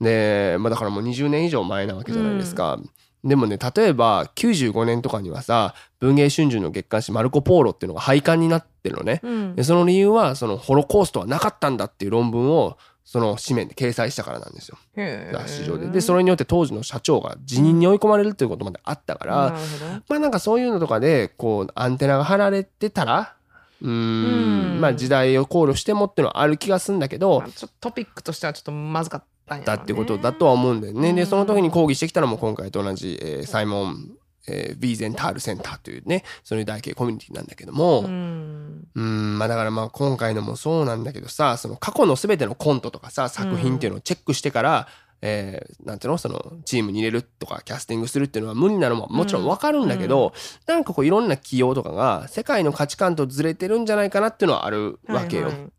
で、まあ、だからもう20年以上前なわけじゃないですか。でもね例えば95年とかにはさ文藝春秋の月刊誌「マルコ・ポーロ」っていうのが廃刊になってるのね。うんでその理由はそのホロコーストはなかったんだっていう論文をその紙面で掲載したからなんですよ。雑誌上で。でそれによって当時の社長が辞任に追い込まれるっていうことまであったから、まあなんかそういうのとかでこうアンテナが張られてたらうーんうん。まあ時代を考慮してもっていうのはある気がするんだけどまあちょっとトピックとしてはちょっとまずかっただってことだとは思うんだよね。でうんその時に抗議してきたのも今回と同じ、えーサイモン、えー、ビーゼンタールセンターというねそういう大系コミュニティなんだけども、うん。うんまあだからまあ今回のもそうなんだけどさその過去の全てのコントとかさ作品っていうのをチェックしてから、えーなんていうのそのチームに入れるとかキャスティングするっていうのは無理なのももちろんわかるんだけど、なんかこういろんな起用とかが世界の価値観とずれてるんじゃないかなっていうのはあるわけよ。はいはい。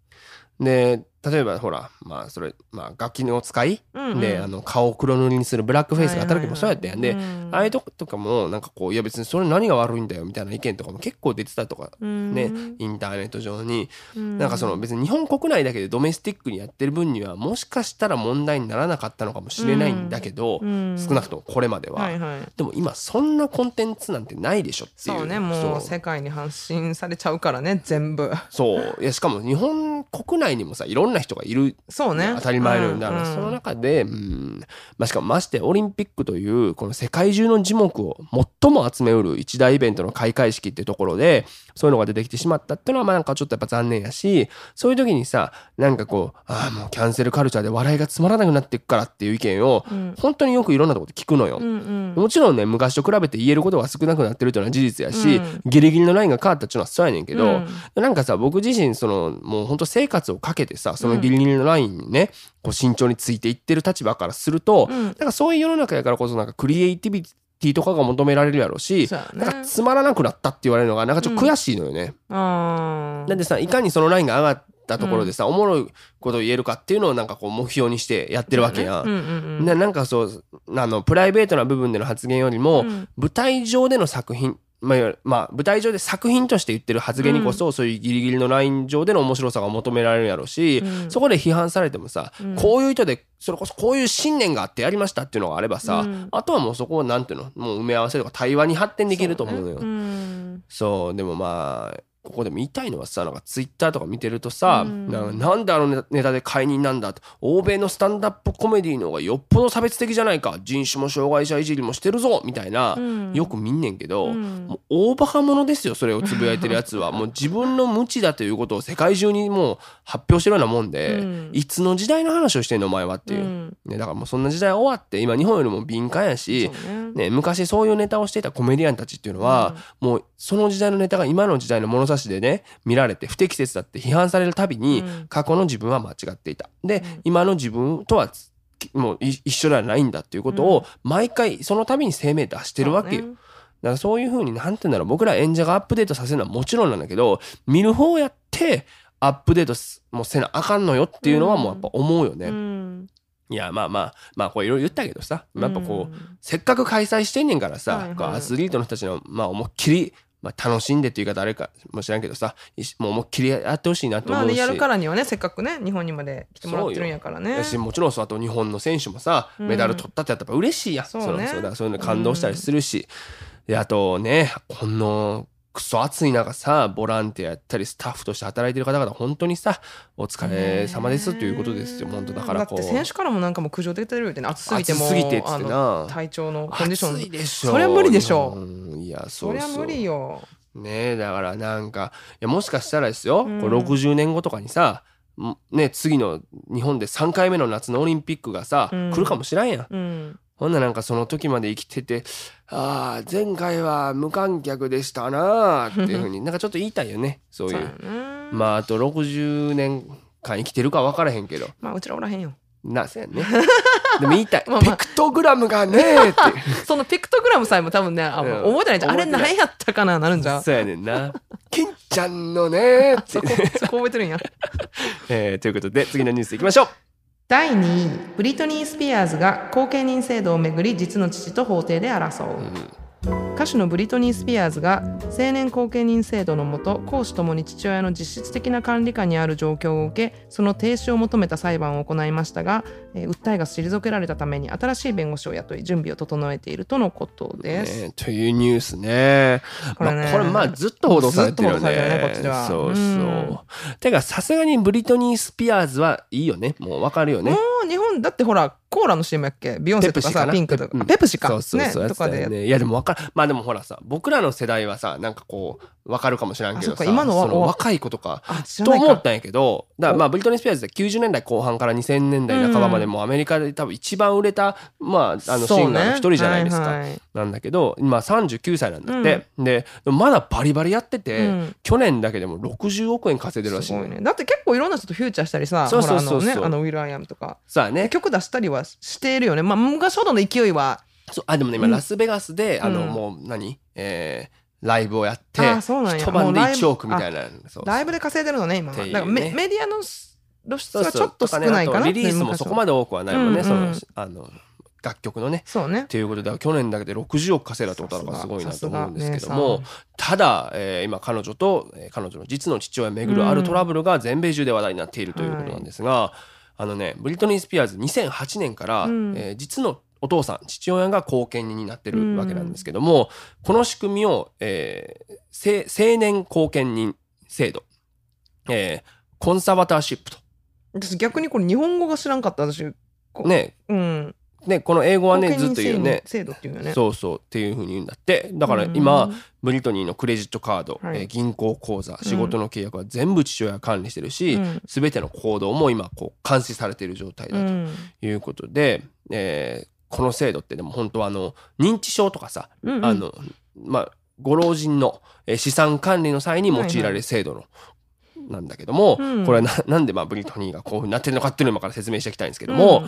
で例えばほらまあそれ、まあ、楽器の使い、うんうん。であの顔を黒塗りにするブラックフェイスが当たる時もそうやったやんで、ああいうとことかもなんかこういや別にそれ何が悪いんだよみたいな意見とかも結構出てたとかね、うん。インターネット上に、うん。なんかその別に日本国内だけでドメスティックにやってる分にはもしかしたら問題にならなかったのかもしれないんだけど、うん。少なくともこれまでは、はいはい。でも今そんなコンテンツなんてないでしょっていう。そうねもう世界に発信されちゃうからね全部。そう。いやしかも日本国内にもさいろんな人がいるそうね。当たり前のようにだからうん。その中で、うん。まあ、しかもましてオリンピックというこの世界中の樹木を最も集めうる一大イベントの開会式ってところでそういうのが出てきてしまったっていうのはまあなんかちょっとやっぱ残念やしそういう時にさなんかこうああもうキャンセルカルチャーで笑いがつまらなくなっていくからっていう意見をうん。本当によくいろんなところで聞くのよ。うんうん。もちろんね昔と比べて言えることが少なくなってるというのは事実やし、うん。ギリギリのラインが変わったっていうのはそうやねんけど、うん。なんかさ僕自身そのもう本当生活をかけてさそのギリギリのラインにね、こう慎重についていってる立場からすると、うん。なんかそういう世の中やからこそなんかクリエイティビティとかが求められるやろうし、そうやね。なんかつまらなくなったって言われるのがなんかちょっと悔しいのよね。あー。なんでさいかにそのラインが上がったところでさ、おもろいことを言えるかっていうのをなんかこう目標にしてやってるわけやん。うんうんうん。ななんかそうあのプライベートな部分での発言よりも、うん。舞台上での作品まあまあ、舞台上で作品として言ってる発言にこそ、そういうギリギリのライン上での面白さが求められるやろうし、うん。そこで批判されてもさ、うん。こういう人でそれこそこういう信念があってやりましたっていうのがあればさ、うん。あとはもうそこをなんていうのもう埋め合わせとか対話に発展できると思うのよ。そうね。うん。そうでもまあここでも言いたいのはさなんかツイッターとか見てるとさ、うん。なんであのネタで解任なんだと。欧米のスタンダップコメディの方がよっぽど差別的じゃないか。人種も障害者いじりもしてるぞみたいな、うん。よく見んねんけど、うん。もう大バカ者ですよそれをつぶやいてるやつは。もう自分の無知だということを世界中にもう発表してるようなもんで、うん。いつの時代の話をしてんのお前はっていう、うん。ね、だからもうそんな時代終わって今日本よりも敏感やし、ね。ね、昔そういうネタをしていたコメディアンたちっていうのは、もうその時代のネタが今の時代の物差しでね見られて不適切だって批判されるたびに、うん。過去の自分は間違っていた。で、うん。今の自分とはつもうい一緒ではないんだっていうことを毎回その度に声明出してるわけよ。だからそういうふうになんて言うんだろう僕ら演者がアップデートさせるのはもちろんなんだけど見る方やってアップデートすもうせなあかんのよっていうのはもうやっぱ思うよね。うん。いやまあまあまあこういろいろ言ったけどさやっぱこう、うん。せっかく開催してんねんからさ、アスリートの人たちの、まあ、思いっきり、まあ、楽しんでっていう言い方あれかもしれんけどさもう思いっきりやってほしいなと思うし、まあねやるからにはねせっかくね日本にまで来てもらってるんやからね。やしもちろんそうあと日本の選手もさうん。メダル取ったってやっぱ嬉しいやん、そうね。のそうだそういうの感動したりするし、であとねこのクソ暑い中さボランティアやったりスタッフとして働いてる方々本当にさお疲れ様ですということですよ。本当だからこう。だって選手からもなんかもう苦情出てるよってね。暑すぎても暑すぎてっつってな体調のコンディション。暑いでしょそりゃ無理でしょう。ん。いやそそう。りゃ無理よ。ねえだからなんかいやもしかしたらですよ、うん。これ60年後とかにさんね次の日本で3回目の夏のオリンピックがさ、うん。来るかもしらんやん。うんほんならなんかその時まで生きててああ前回は無観客でしたなあっていうふうに なんかちょっと言いたいよねそういう。そうまああと60年間生きてるか分からへんけど。まあうちらおらへんよ。なそうやんね。でも言いたい。まあまあ。ピクトグラムがねえって。そのピクトグラムさえも多分ねあうん。覚えてないじゃん。あれ何やったかななるんじゃん。そうやねんな。ケンちゃんのねって。そこそこ覚えてるんや。えーということで次のニュースいきましょう第2位ブリトニー・スピアーズが後見人制度をめぐり実の父と法廷で争う、歌手のブリトニー・スピアーズが青年後見人制度のもと公私ともに父親の実質的な管理下にある状況を受けその停止を求めた裁判を行いましたがえー訴えが退けられたために新しい弁護士を雇い準備を整えているとのことです。ね、というニュースね。これねまあ、これまあずっと報道されてるよね。ねこっちではそうそう。うんてかさすがにブリトニー・スピアーズはいいよね。もうわかるよねも。う日本だってほらコーラの CM やっけ？ビヨンセピンクとか、うん。ペプシか。そうそうそう、ねとかで。いやでもわかる。まあでもほらさ、僕らの世代はさ、なんかこう、わかるかもしれんけどさ、今の若い子とか、と思ったんやけど、だからまあブリトニー・スピアーズって90年代後半から2000年代半ばまでもうアメリカで多分一番売れた、まあ、あのシンガーの一人じゃないですか。なんだけど、今39歳なんだって。で、まだバリバリやってて、うん。去年だけでも60億円稼いでるらしいだって結構いろんな人とフューチャーしたりさそうそうそうあのウィル・アイアムとか。さあね。曲出したりはしているよね。まあ昔ほどの勢いは。そう。あ、でもね、今、うん。ラスベガスで、あの、うんもう何、えーライブをやって、あそうなんや。一晩でもうライブ1億みたいな。ライブで稼いでるのね今ね。メメディアの露出はちょっと少ないかなリリースもそこまで多くはないもんね、その、あの、楽曲のね。そうね。っていうことで去年だけで60億稼いだってことだからすごいなと思うんですけどさもただ、えー今彼女と、えー彼女の実の父親をめぐるあるトラブルが全米中で話題になっているということなんですが、あのねブリトニー・スピアーズ2008年から、うん。えー実のお父さん父親が後見人になってるわけなんですけども、この仕組みを、えーせ青年後見人制度、えーコンサバターシップと。私逆にこれ日本語が知らんかった私。こね。うんねこの英語はねずっと言うね。制度っていうよね。そうそうっていうふうに言うんだって。だから今、ブリトニーのクレジットカード、はい。えー銀行口座仕事の契約は全部父親が管理してるし、うん。全ての行動も今こう監視されている状態だとうん。いうことで、えーこの制度ってでも本当はあの認知症とかさ、うんうん。あのまあご老人のえー資産管理の際に用いられる制度の、なんだけども、うん。これはななんでまあブリトニーがこういうふうになってるのかっていうのを今から説明していきたいんですけども、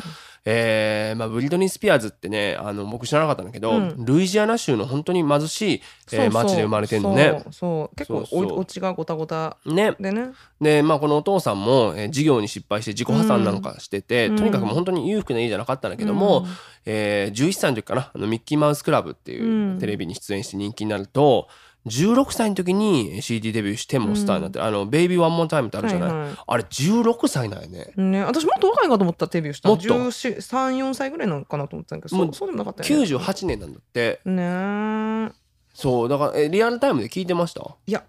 えーまあ、ブリトニー・スピアーズってねあの僕知らなかったんだけど、うん。ルイジアナ州の本当に貧しい、えー町で生まれてんのね。そう結構おお家がごたごたね。でね。でまあこのお父さんも、えー事業に失敗して自己破産なんかしてて、うん。とにかくもう本当に裕福な家じゃなかったんだけども、うん。えー11歳の時かなあのミッキーマウスクラブっていううん。テレビに出演して人気になると16歳の時に CD デビューしてもうスターになって、あの「ベイビーワンモンタイムってあるじゃない、はいはい。あれ16歳なんやね。ね、私もっと若いかと思ったデビューしたもっと。34歳ぐらいなのかなと思ってたんだけどもそううそうでもなかったよね。98年なんだって。ね。そうだからえリアルタイムで聞いてました？いや。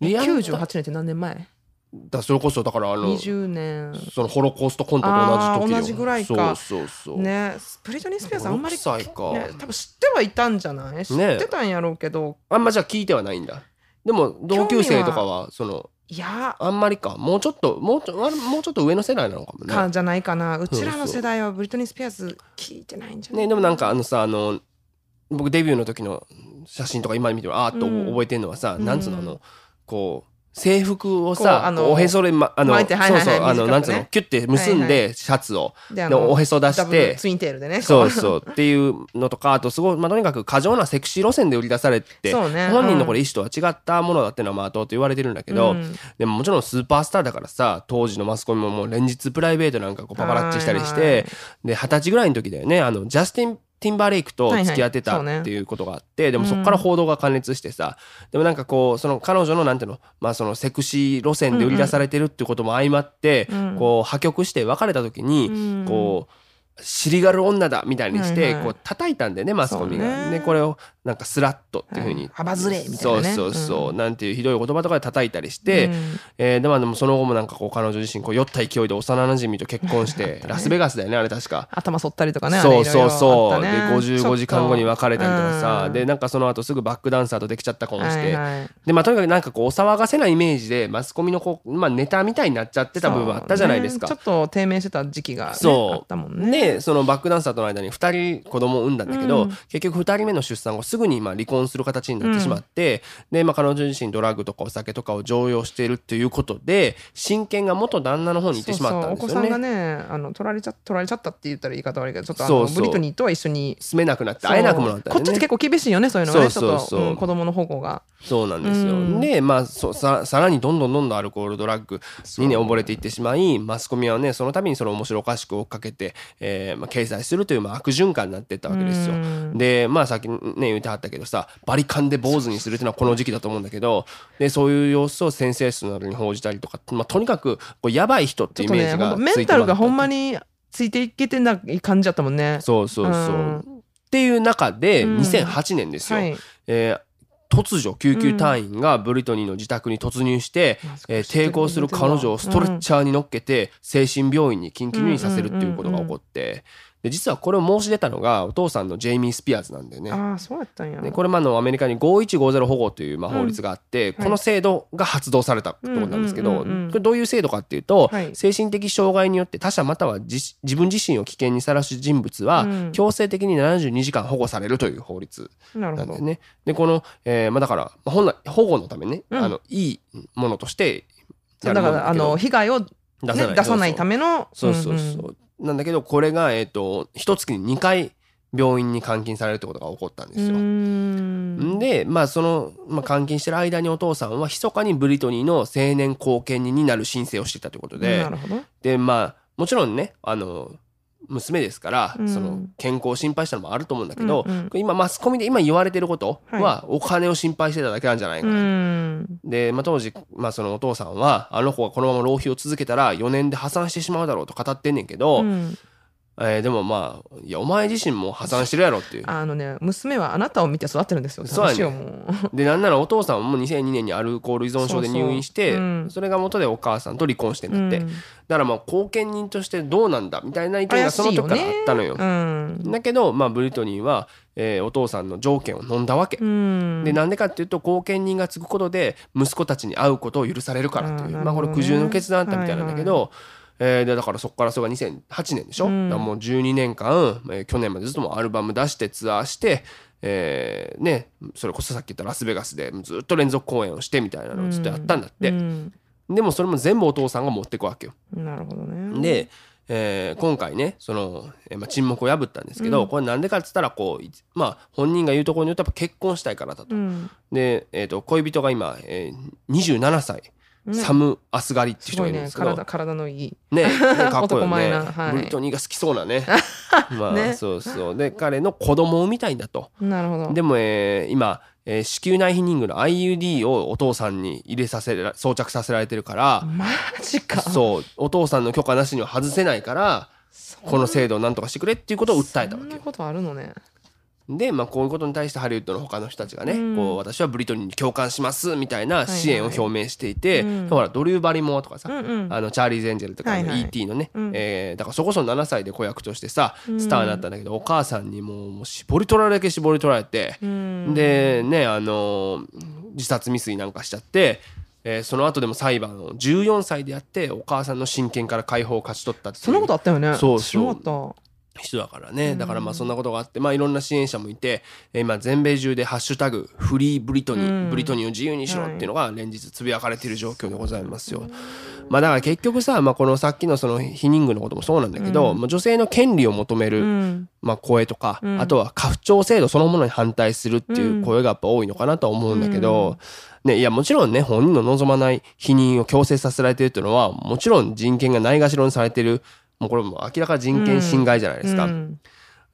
リアルタイム？98年って何年前？だそれこそだからあの20年。そのホロコーストコントと同じ時同じぐらいか。そうそうそう、ねブリトニー・スピアーズあんまり、6歳か。ね、多分知ってはいたんじゃない？知ってたんやろうけど、あんまじゃあ聞いてはないんだ。でも同級生とかはそのいや。あんまりか。もうちょっともうちょもうちょっと上の世代なのかもね。かじゃないかな。うちらの世代はブリトニー・スピアーズ聞いてないんじゃない？ねでもなんかあのさあの僕デビューの時の写真とか今見てもあーっとうん。覚えてるのはさ、うん。なんつうの？あのこう制服をさあのおへそで、ま、あの巻いてはいはいはいそうそうあの、なんつうのキュッて結んはいでシャツを、であでおへそ出して。ツインテールでねそう。うそう。っていうのとかあとすごい、まあ、とにかく過剰なセクシー路線で売り出されて、ね。本人のこれ意思とは違ったものだっていうのはまあ後々言われてるんだけど、うん。でももちろんスーパースターだからさ当時のマスコミももう連日プライベートなんかこうパパラッチしたりして、はいはい。で二十歳ぐらいの時だよね。あのジャスティン・ティンバーレイクと付き合ってたっていうことがあって、でもそこから報道が過熱してさ、でもなんかこうその彼女のなんていうの,、まあ、そのセクシー路線で売り出されてるっていうことも相まって、うん。こう破局して別れた時に、うん。こう尻軽女だみたいにして、こう叩いたんでねマスコミが。ね。でこれをなんかスラットっていうふうに、はい。幅ずれみたいなね。そうそうそう、なんていうひどい言葉とかで叩いたりして、うん。えーでまあでもその後もなんかこう彼女自身こう酔った勢いで幼馴染と結婚して、ラスベガスだよねあれ確か。頭反ったりとかねそうそうそう、で55時間後に別れたりとかさ、うん。でなんかその後すぐバックダンサーとできちゃった婚して、でまあとにかくなんかこうお騒がせなイメージでマスコミのこう、まあ、ネタみたいになっちゃってた部分あったじゃないですか。ちょっと低迷してた時期が、ね、そう。あったもんね。でそのバックダンサーとの間に2人子供を産んだんだけど、うん。結局2人目の出産後すぐにまあ離婚する形になってしまって、で、まあ、彼女自身ドラッグとかお酒とかを常用しているっていうことで親権が元旦那の方に行ってしまったんですよそうそう。お子さんがね。ねあの取られちゃ取られちゃったって言ったら言い方悪いけどちょっとあブリトニーとは一緒に。住めなくなって会えなくもなったね。こっちって結構厳しいよねそういうのがね。そうそうそう。ん。子供の保護が。そうなんですよ、うん。でまあそささらにどんどんどんどんアルコールドラッグにね溺れていってしまいマスコミはねその度にそれを面白おかしく追っかけて、えーまあ、掲載するという、まあ、悪循環になっていったわけですよ。うんでまあさっきね言ってはったけどさバリカンで坊主にするっていうのはこの時期だと思うんだけどでそういう様子をセンセーショナルに報じたりとか、まあ、とにかくこうやばい人っていうイメージがついてまったンタルがほんまについていけてない感じだったもんね。そうそうそう。うんっていう中でうん2008年ですよ、はい。えー突如救急隊員がブリトニーの自宅に突入して、えー抵抗する彼女をストレッチャーに乗っけて精神病院に緊急入院させるっていうことが起こってで実はこれを申し出たのがお父さんのジェイミー・スピアーズなんだよね。ああ、そうやったんや。でこれもあのアメリカに5150保護というまあ法律があって、この制度が発動されたところなんですけど、うんうんうんうんこれどういう制度かっていうと、はい精神的障害によって他者または自自分自身を危険にさらす人物は、うん強制的に72時間保護されるという法律なんだよ。ね。でこの、えーまあ、だから、まあ、本来保護のためね、うんあのいいものとしてだから、あの、被害を、ね、出さないための。そうそうそうそうなんだけどこれがえっ、と一月に2回病院に監禁されるってことが起こったんですよ。で、まあ、その、まあ、監禁してる間にお父さんは密かにブリトニーの青年後見人になる申請をしていたということで。でまあもちろんねあの娘ですから、うん。その健康を心配したのもあると思うんだけど、うんうん。今マスコミで今言われてることは、はお金を心配してただけなんじゃないかうな、ん。で、まあ、当時、まあ、そのお父さんはあの子がこのまま浪費を続けたら4年で破産してしまうだろうと語ってんねんけど、うんえーでもまあいやお前自身も破産してるやろっていうあのね、娘はあなたを見て育ってるんですよ。そうやね。でなんならお父さんも2002年にアルコール依存症で入院してそれが元でお母さんと離婚してんだって、うんだからまあ後見人としてどうなんだみたいな意見がその時からあったのよ。うん。だけど、まあ、ブリトニーは、えーお父さんの条件を飲んだわけ。うん。でなんでかっていうと後見人がつくことで息子たちに会うことを許されるからという、ねまあ、これ苦渋の決断だったみたいなんだけど、えーでだからそこからそれが2008年でしょ、うんもう12年間、えー去年までずっともうアルバム出してツアーして、えーね、それこそさっき言ったラスベガスでずっと連続公演をしてみたいなのをずっとやったんだって、うんでもそれも全部お父さんが持ってくわけよ。なるほどね。で、えー今回ねその、えーまあ、沈黙を破ったんですけど、うんこれなんでかっつったらこういまあ本人が言うところによってやっぱ結婚したいからだと。うん。で、えー、と恋人が今、えー、27歳、ねサム・アスガリって人がいるんですけど、体体のいい。ねね かっこいいよね、なはい。ブリトニーが好きそうなね。まあ、ね。そうそう。で彼の子供を産みたいんだと。なるほど。でも、えー今、えー子宮内避妊具の IUD をお父さんに入れさせら装着させられてるから、マジか。そう。お父さんの許可なしには外せないからこの制度をなんとかしてくれっていうことを訴えたわけよ。そんなことあるのね。で、まあ、こういうことに対してハリウッドの他の人たちがね、うん。こう私はブリトニーに共感しますみたいな支援を表明していて、はいはいうん。ほらドリュー・バリモアとかさ、うんうん。あのチャーリーズ・エンジェルとか、はいはい。E.T. のね、うん。えーだからそこそ7歳で子役としてさうん。スターになったんだけど、お母さんにもうもう絞り取られだけ絞り取られて、うん。でねあのー自殺未遂なんかしちゃって、えーその後でも裁判を14歳でやってお母さんの親権から解放を勝ち取ったそんなことあったよね。そうそう人だからね。だからまあそんなことがあってまあいろんな支援者もいてえー今全米中で「ハッシュタグフリーブリトニー」うん。ブリトニーを自由にしろっていうのが連日つぶやかれている状況でございますよ。まあだから結局さ、まあ、このさっきのその避妊具のこともそうなんだけど、女性の権利を求めた。る、うん。まあ、声とか、うん。あとは家父長制度そのものに反対するっていう声がやっぱ多いのかなとは思うんだけど、ね、いやもちろんね本人の望まない避妊を強制させられてるっていうのはもちろん人権がないがしろにされてるもうこれも明らか人権侵害じゃないですか。うん。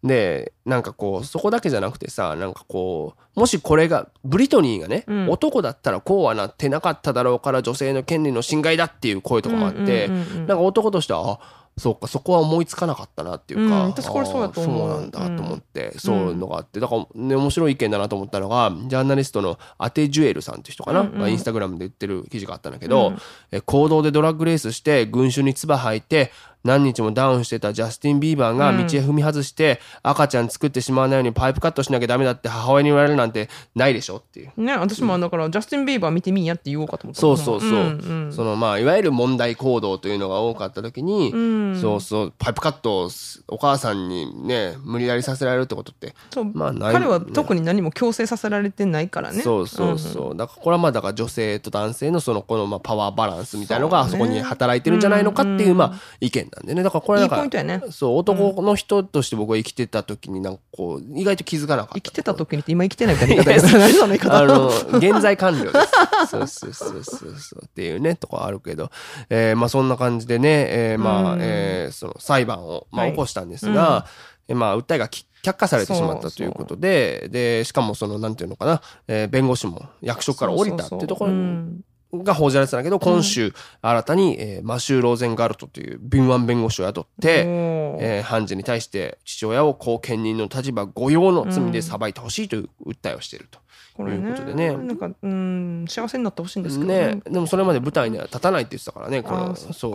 でなんかこうそこだけじゃなくてさなんかこうもしこれがブリトニーがね、うん。男だったらこうはなってなかっただろうから女性の権利の侵害だっていう声とかもあって、うんうんうんうんなんか男としてはあそうかそこは思いつかなかったなっていうか、うん私これそうだと思う。そうなんだと思って、そういうのがあってだから、ね、面白い意見だなと思ったのがジャーナリストのアテ・ジュエルさんっていう人かな、うんうん。まあ、インスタグラムで言ってる記事があったんだけど、うん。え行動でドラッグレースして群衆に唾吐いて何日もダウンしてたジャスティン・ビーバーが道へ踏み外して赤ちゃん作ってしまわないようにパイプカットしなきゃダメだって母親に言われるなんてないでしょ？っていう。ね、私もだから、ジャスティン・ビーバー見てみんやって言おうかと思ったそうそうそう、んうん。そのまあいわゆる問題行動というのが多かった時に、うん。そうそうパイプカットをお母さんにね無理やりさせられるってことってそう。まあない。彼は特に何も強制させられてないからね。そうそうそう、だからこれはまあだから女性と男性のそのこのまあパワーバランスみたいなのがそね。そうこに働いてるんじゃないのかっていうまあ意見なんでね。だからこれいないんかポイントやね。そう男の人として僕は生きてた時になんかこう意外と気づかなかった生きてた時にって今生きてないみたいな言い方 や何その言い方あの現在完了です。そうそうそうそう。そうっていうねとこあるけど、えーまあそんな感じでね、えーまあ、うんえーその裁判をまあはい。起こしたんですが、えーまあ訴えがき却下されてしまったということででしかもそのなんていうのかな、えー弁護士も役職から降りたっていうところそうそうそう。うんが報じられてたんだけど、今週新たに、えーマシュー・ローゼンガルトという敏腕弁護士を雇って、えー判事に対して父親を後見人の立場誤用の罪で裁いてほしいという訴えをしていると。これねいうことでね。なんかうん幸せになってほしいんですけどね。ね、でもそれまで舞台には立たないって言ってたからねこのそうそ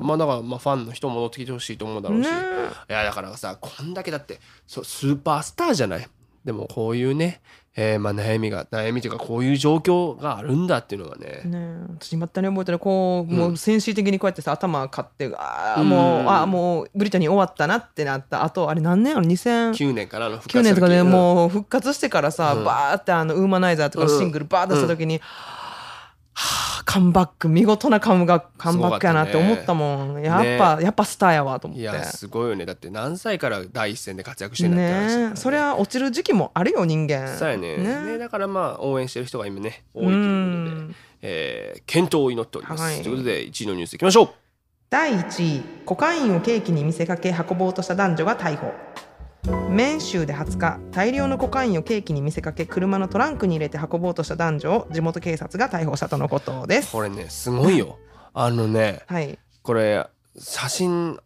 う。まあだからまあファンの人も戻ってきてほしいと思うだろうし、ね。いやだからさこんだけだってそうスーパースターじゃない？でもこういうね、えーまあ悩みが悩みというかこういう状況があるんだっていうのがね。ね私またね覚えてるこうもう先進的にこうやってさ頭買ってあーうんもうあーもうブリタニー終わったなってなったあとあれ何年？あの2009 9年からの復活年とかでうん。もう復活してからさ、うん。バーってあのウーマナイザーとかのシングルバーってした時に、はあカムバック見事なカムがカムバックやなって思ったもん、やっぱ、やっぱスターやわと思って。いやすごいよね。だって何歳から第一線で活躍してんだってねえ。そりゃ落ちる時期もあるよ人間。そうやね。ね。だからまあ応援してる人が今ね多いとういうことでん、えー健闘を祈っております、はい。ということで1位のニュースいきましょう。第1位コカインをケーキに見せかけ運ぼうとした男女が逮捕メン州で20日大量のコカインをケーキに見せかけ車のトランクに入れて運ぼうとした男女を地元警察が逮捕したとのことです。これねすごいよ。あのねはい。これ写真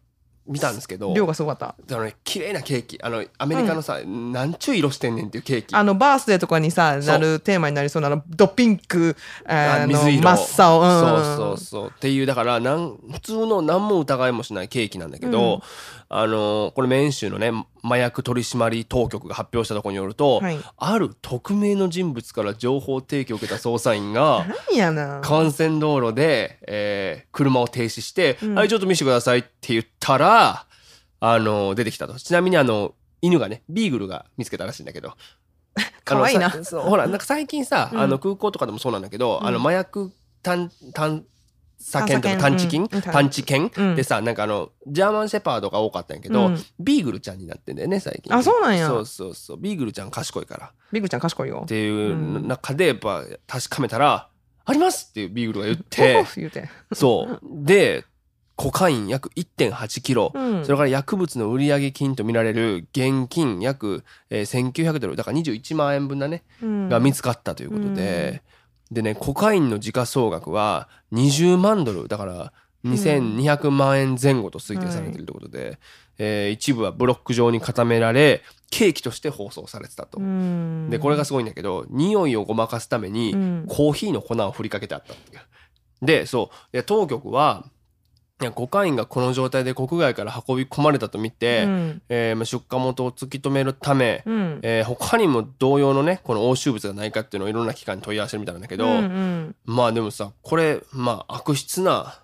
見たんですけど量がすごかった。あのね綺麗なケーキ。あのアメリカのさ、なんちゅう色してんねんっていうケーキ。あのバースデーとかにさなるテーマになりそうなあのドピンクあの水色。真っ青、うん、そうそうそう。っていうだからなん普通の何も疑いもしないケーキなんだけど、うんあのこれメーン州のね麻薬取締当局が発表したところによると、はい。ある匿名の人物から情報提供を受けた捜査員が 何やな。幹線道路で、えー車を停止して、うん。はいちょっと見せてくださいって言ったらあの出てきたと。ちなみにあの犬がねビーグルが見つけたらしいんだけど。可愛いな。ほらなんか最近さ、うん。あの空港とかでもそうなんだけど、うん。あの麻薬探探査犬とか探知犬、うん。探知犬、うん。でさなんかあのジャーマンシェパードが多かったんやけど、うん。ビーグルちゃんになってんだよね最近。あそうなんや。そうそうそう。ビーグルちゃん賢いから。ビッグちゃん賢いよ。っていう中でやっぱ確かめたら「あります!」っていうビーグルが言って。言うて。そう。でコカイン約1.8キロ、うん。それから薬物の売上金とみられる現金約、えー1900ドル。だから21万円分だね、うん。が見つかったということで、でねコカインの時価総額は20万ドル。だから2200万円前後と推定されているということで、えー一部はブロック状に固められケーキとして包装されてたと。うん。でこれがすごいんだけど匂いをごまかすためにうん。コーヒーの粉を振りかけてあったっていう。でそう。で当局はコカインがこの状態で国外から運び込まれたと見て、うん。えーまあ出荷元を突き止めるため、うん。えー他にも同様のねこの押収物がないかっていうのをいろんな機関に問い合わせるみたいなんだけど、うんうん。まあでもさこれまあ悪質な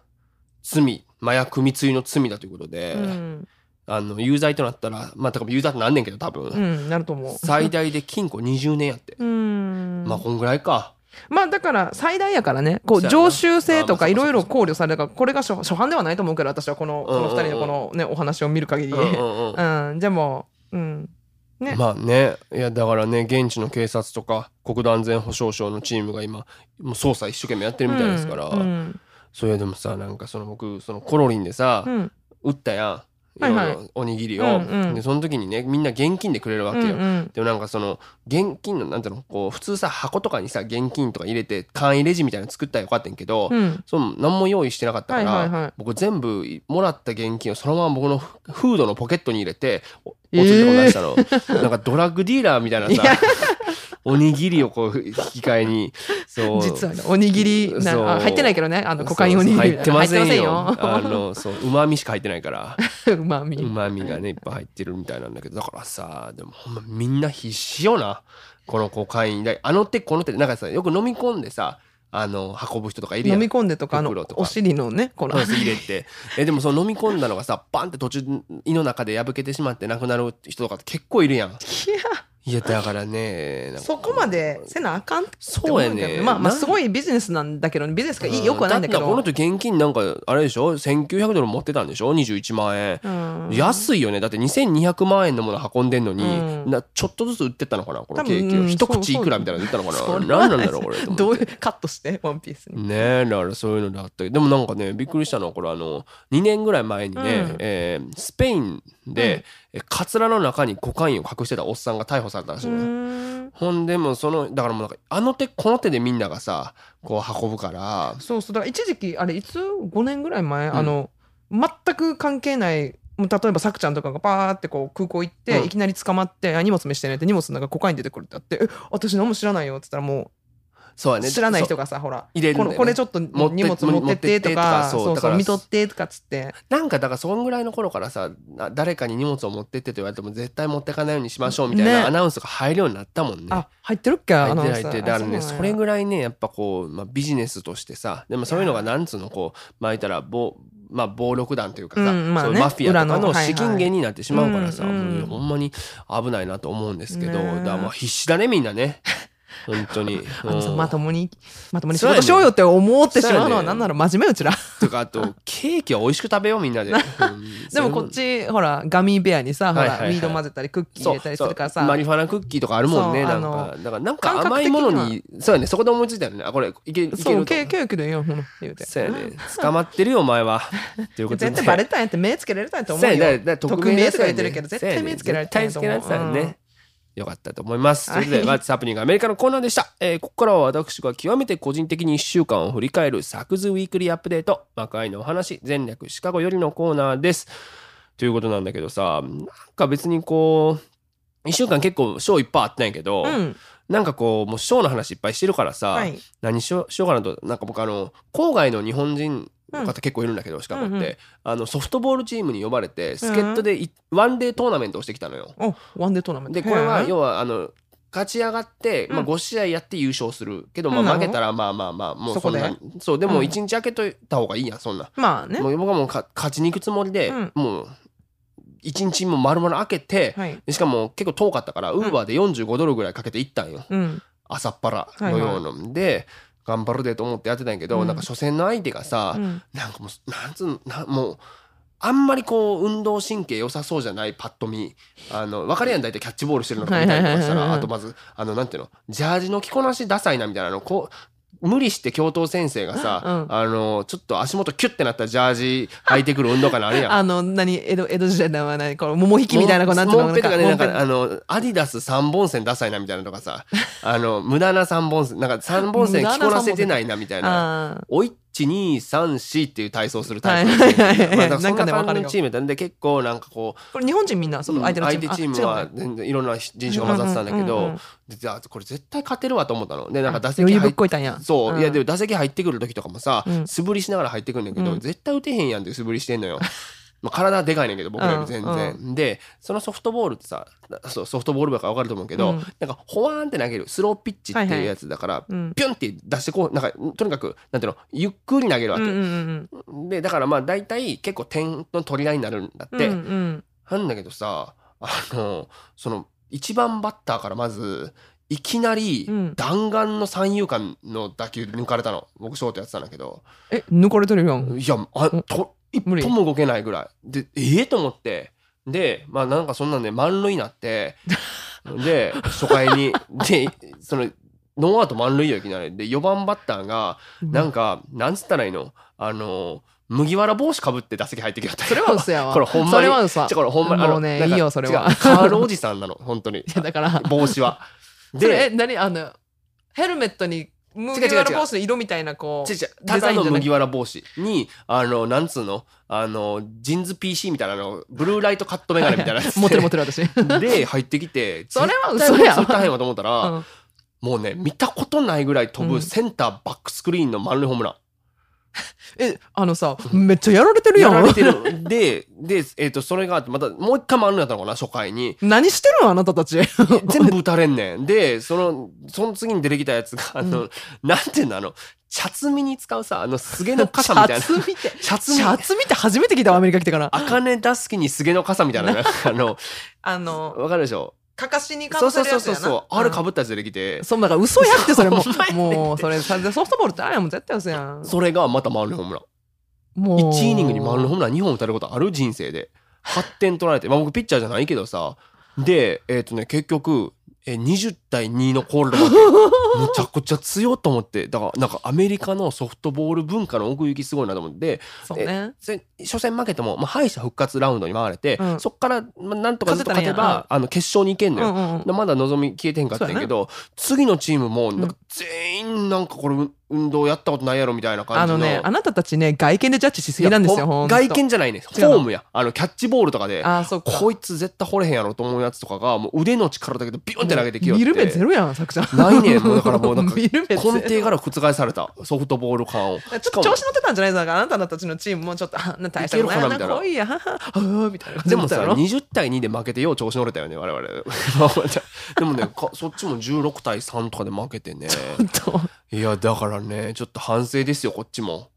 罪麻薬密輸の罪だということで、うん。あの有罪となったらまあ多分有罪ってなんねんけど多分、うんなると思う。最大で禁錮20年やって、うん。まあこんぐらいかまあだから最大やからねこう常習性とかいろいろ考慮されるからこれが初初版ではないと思うけど私はこのこの2人のこのねお話を見る限り。うんうんうん。うんでもうんね。まあね。いやだからね現地の警察とか国土安全保障省のチームが今もう捜査一生懸命やってるみたいですから、うんそれでもさなんかその僕そのコロリンでさ、うん。売ったやんはいはい。おにぎりを、うんうん。でその時にねみんな現金でくれるわけよ、うんうん。でもなんかその現金のなんていうの？こう普通さ箱とかにさ現金とか入れて簡易レジみたいなの作ったらよかったんやけど、うん。その何も用意してなかったから、はいはいはい。僕全部もらった現金をそのまま僕のフードのポケットに入れておお釣りとか出したの、なんかドラッグディーラーみたいなさおにぎりをこう引き換えにそう。実はねおにぎりなあ入ってないけどねあのコカインおにぎり。入ってませんよ。あのそう。うまみしか入ってないから。うまみうまみがねいっぱい入ってるみたいなんだけど。だからさでもほんまみんな必死よな。このコカイン。であの手この手でなんかさよく飲み込んでさあの運ぶ人とかいるやん。飲み込んでとかあのお尻のねこの。入れて。えでもその飲み込んだのがさバンって途中胃の中で破けてしまって亡くなる人とか結構いるやん。いやいやだからねそこまでせなあかんってそうや思けど。ねまあまあすごいビジネスなんだけどビジネスがいいよくはないんだけど。だってこの人現金なんかあれでしょ？1900ドル持ってたんでしょ？21万円、うん。安いよね。だって2200万円のもの運んでんのに、うん。なちょっとずつ売ってったのかな？このケーキを、うん一口いくらみたいなの売ったのかそな何なんだろうこれ。どういうカットして？ワンピースに。ねえだからそういうのであったりでもなんかねびっくりしたのはこれあの2年ぐらい前にね、うん。えースペインで、えカツラの中にコカインを隠してたおっさんが逮捕されたらしいほんでもうそのだからもうなんかあの手この手でみんながさこう運ぶから。そうそうだから一時期あれいつ？5年ぐらい前、ん。あの全く関係ない例えばさくちゃんとかがパーってこう空港行って、うん。いきなり捕まって「あ荷物見してね」って荷物の中コカイン出てくるってあって「え私何も知らないよ」って言ったらもそうやね。う知らない人がさほら入れるね。このこれちょっと荷物持ってってとかそう。そう見とってとかっつって。なんかだからそんぐらいの頃からさな誰かに荷物を持ってってと言われても絶対持ってかないようにしましょうみたいね。なアナウンスが入るようになったもんね。あ入ってるっけ入って入ってだからねあそれぐらいねやっぱこう、まあ、ビジネスとしてさでもそういうのがなんつうのこうまあ言ったら暴,、まあ、暴力団というかさ、うんまあね。マフィアとか裏の資金源になってしまうからさ、うんうんもうほんまに危ないなと思うんですけど、ねだまあ必死だねみんなね本当に。あのさうん。まともにまともに仕事しようよって思ってしまうのはなんなら真面目うちら。とかあと ケーキは美味しく食べようみんなで。うん。でもこっちほらガミーベアにさほはいはいはい。らウィード混ぜたりクッキー入れたりするからさ。マリファナクッキーとかあるもんねなんか。だからなんか甘いものににそうやねそこで思いついたよね。あこれいけいけると。そうケケーキでいいよほら言うてそうやね捕まってるよお前はということで絶対バレたんやって目つけられたんやと思うよそうやねだから匿名とか言ってるけど絶対目つけられたんやと思う絶対つけられてたよね。よかったと思います。そはいれでは、What's Happening アメリカのコーナーでした。えーここからは私が極めて個人的に1週間を振り返るサクズウィークリーアップデート、魔界のお話、全略シカゴよりのコーナーです。ということなんだけどさ、なんか別にこう、1週間結構ショーいっぱいあったんやけど、うんなんかこう、もうショーの話いっぱいしてるからさ、はい何しようしようかなとなんか僕あの郊外の日本人の方結構いるんだけど、シカゴって、うんうん。あのソフトボールチームに呼ばれて助っ人でい、ワンデートーナメントをしてきたのよ。おワンデートーナメント。でこれは要はあの勝ち上がって、まあ、うん5試合やって優勝するけど、まあ、負けたらまあまあまあもうそんなそうでもうん。1日空けといた方がいいやんそんな、まあね。もう僕はもうか勝ちに行くつもりで、うん。もう1日も丸々空けて、しかも結構遠かったからウーバーで45ドルぐらいかけて行ったんよ。うん。朝っぱらのような、で頑張るでと思ってやってたんやけど、うん。なんか初戦の相手がさ、うん。なんかもうなんつうのなもうあんまりこう運動神経良さそうじゃないパッと見。あの分かるやん大体キャッチボールしてるのとか見たりとかしたらあとまずあのなんていうのジャージの着こなしダサいなみたいなのこう無理して教頭先生がさ、うんあのちょっと足元キュッてなったジャージ履いてくる運動会のあれやん。あの何江戸江戸時代のは何この桃引きみたいなこうなんていうのかね、なんか、あの、アディダス3本線ダサいなみたいなのとかさ、あの、無駄な3本線、なんか3本線着こなせてないなみたいな。いっち2、3、4っていう体操するタイプはいはいはいはい。まあそんなんかな感じのチームなんで結構なんかこう、これ日本人みんなその相手のチーム。相手チームは全然いろんな人種が混ざってたんだけどじゃあこれ絶対勝てるわと思ったの。でなんか打席入っこいたんや。そう、ん。いやでも打席入ってくる時とかもさ、うん。素振りしながら入ってくるんだけど、うん。絶対打てへんやんって素振りしてんのよ。まあ体でかいねんけど僕らより全然、うでそのソフトボールってさそうソフトボール部か分かると思うけど、うん。なんかホワーンって投げるスローピッチっていうやつだから、うん。ピュンって出してこうなんかとにかくなんていうのゆっくり投げるわけ、うんうんうんでだからまあ大体結構点の取り合いになるんだって、うんうん。なんだけどさあのその一番バッターからまずいきなりうん。弾丸の三遊間の打球抜かれたの。僕ショートやってたんだけど。え抜かれてるやん。いやあうん。と一歩も動けないぐらい。でええと思って。でまあなんかそんなんで満塁になって。で初回に。でそのノーアウト満塁よいきなり。で4番バッターがなんかなんつったらいいの？あの麦わら帽子かぶって打席入ってきよったそれは嘘やわ。これほんまに。それは嘘。これほんまにあのねいいよそれは。カールおじさんなの本当に。いやだから。帽子は。それえで何？あのヘルメットに麦違う違うわら帽子の色みたいなこうちちデたザインじゃなくだの麦わら帽子にあのなんつうの？あのジンズ PC みたいなのブルーライトカットメガネみたいなやつ。持ってる持ってる私。で入ってきて それは嘘やこいつ打たへんわと思ったら、うん。もうね見たことないぐらい飛うん。ぶセンターバックスクリーンの満塁ホームラン、えあのさめっちゃやられてるやん。やられてる。でで、えー、とそれがあってまたもう一回満塁だったのかな初回に。何してるのあなたたち？全部 打たれんねん。でそのその次に出てきたやつがあの、なんていうのあの茶摘みに使うさあのすげの傘みたいな。シャツ見て茶摘み。シャツ見て初めて聞いたわアメリカ来てから。茜出すきにすげの傘みたいなあのあのわかるでしょ？かかしにかそうぶせそうそうそうるやつやなそう。あれうん。かぶったやつ出てきて、そうだから嘘やってそれも。ほんまやねんって。もうそれさソフトボールってあれやもん絶対嘘やん。それがまた満塁ホームラン。もう1イニングに満塁ホームラン2本打たれることある人生で。8点取られて、まあ、僕ピッチャーじゃないけどさ。でえっ、とね結局え20対2のコールド負けむちゃくちゃ強いと思って。だからなんかアメリカのソフトボール文化の奥行きすごいなと思って。そうね。せ初戦負けても、まあ、敗者復活ラウンドに回れて、うん。そっから、まあ、なんとかずっと勝てばあの決勝に行けんのよ。うんうんうん。まだ望み消えてんかったんやけど、次のチームもなんか全員なんかこれ運動やったことないやろみたいな感あじの。のねあなたたちね外見でジャッジしすぎなんですよ外見じゃないね。フォームや。あのキャッチボールとかで。こいつ絶対掘れへんやろと思うやつとかがもう腕の力だけでビュンって投げてきよって。見る目ゼロやんさくちゃんないねんもうだからもうなんか 根底から覆されたソフトボール感を。ちょっと調子乗ってたんじゃないですか？あなたたちのチームもちょっとあな？大したことないな。来いやみたいなでもさだったやろ？20対2で負けてよう調子乗れたよね我々。でもねかそっちも16対3とかで負けてね。いやだからねちょっと反省ですよこっちも。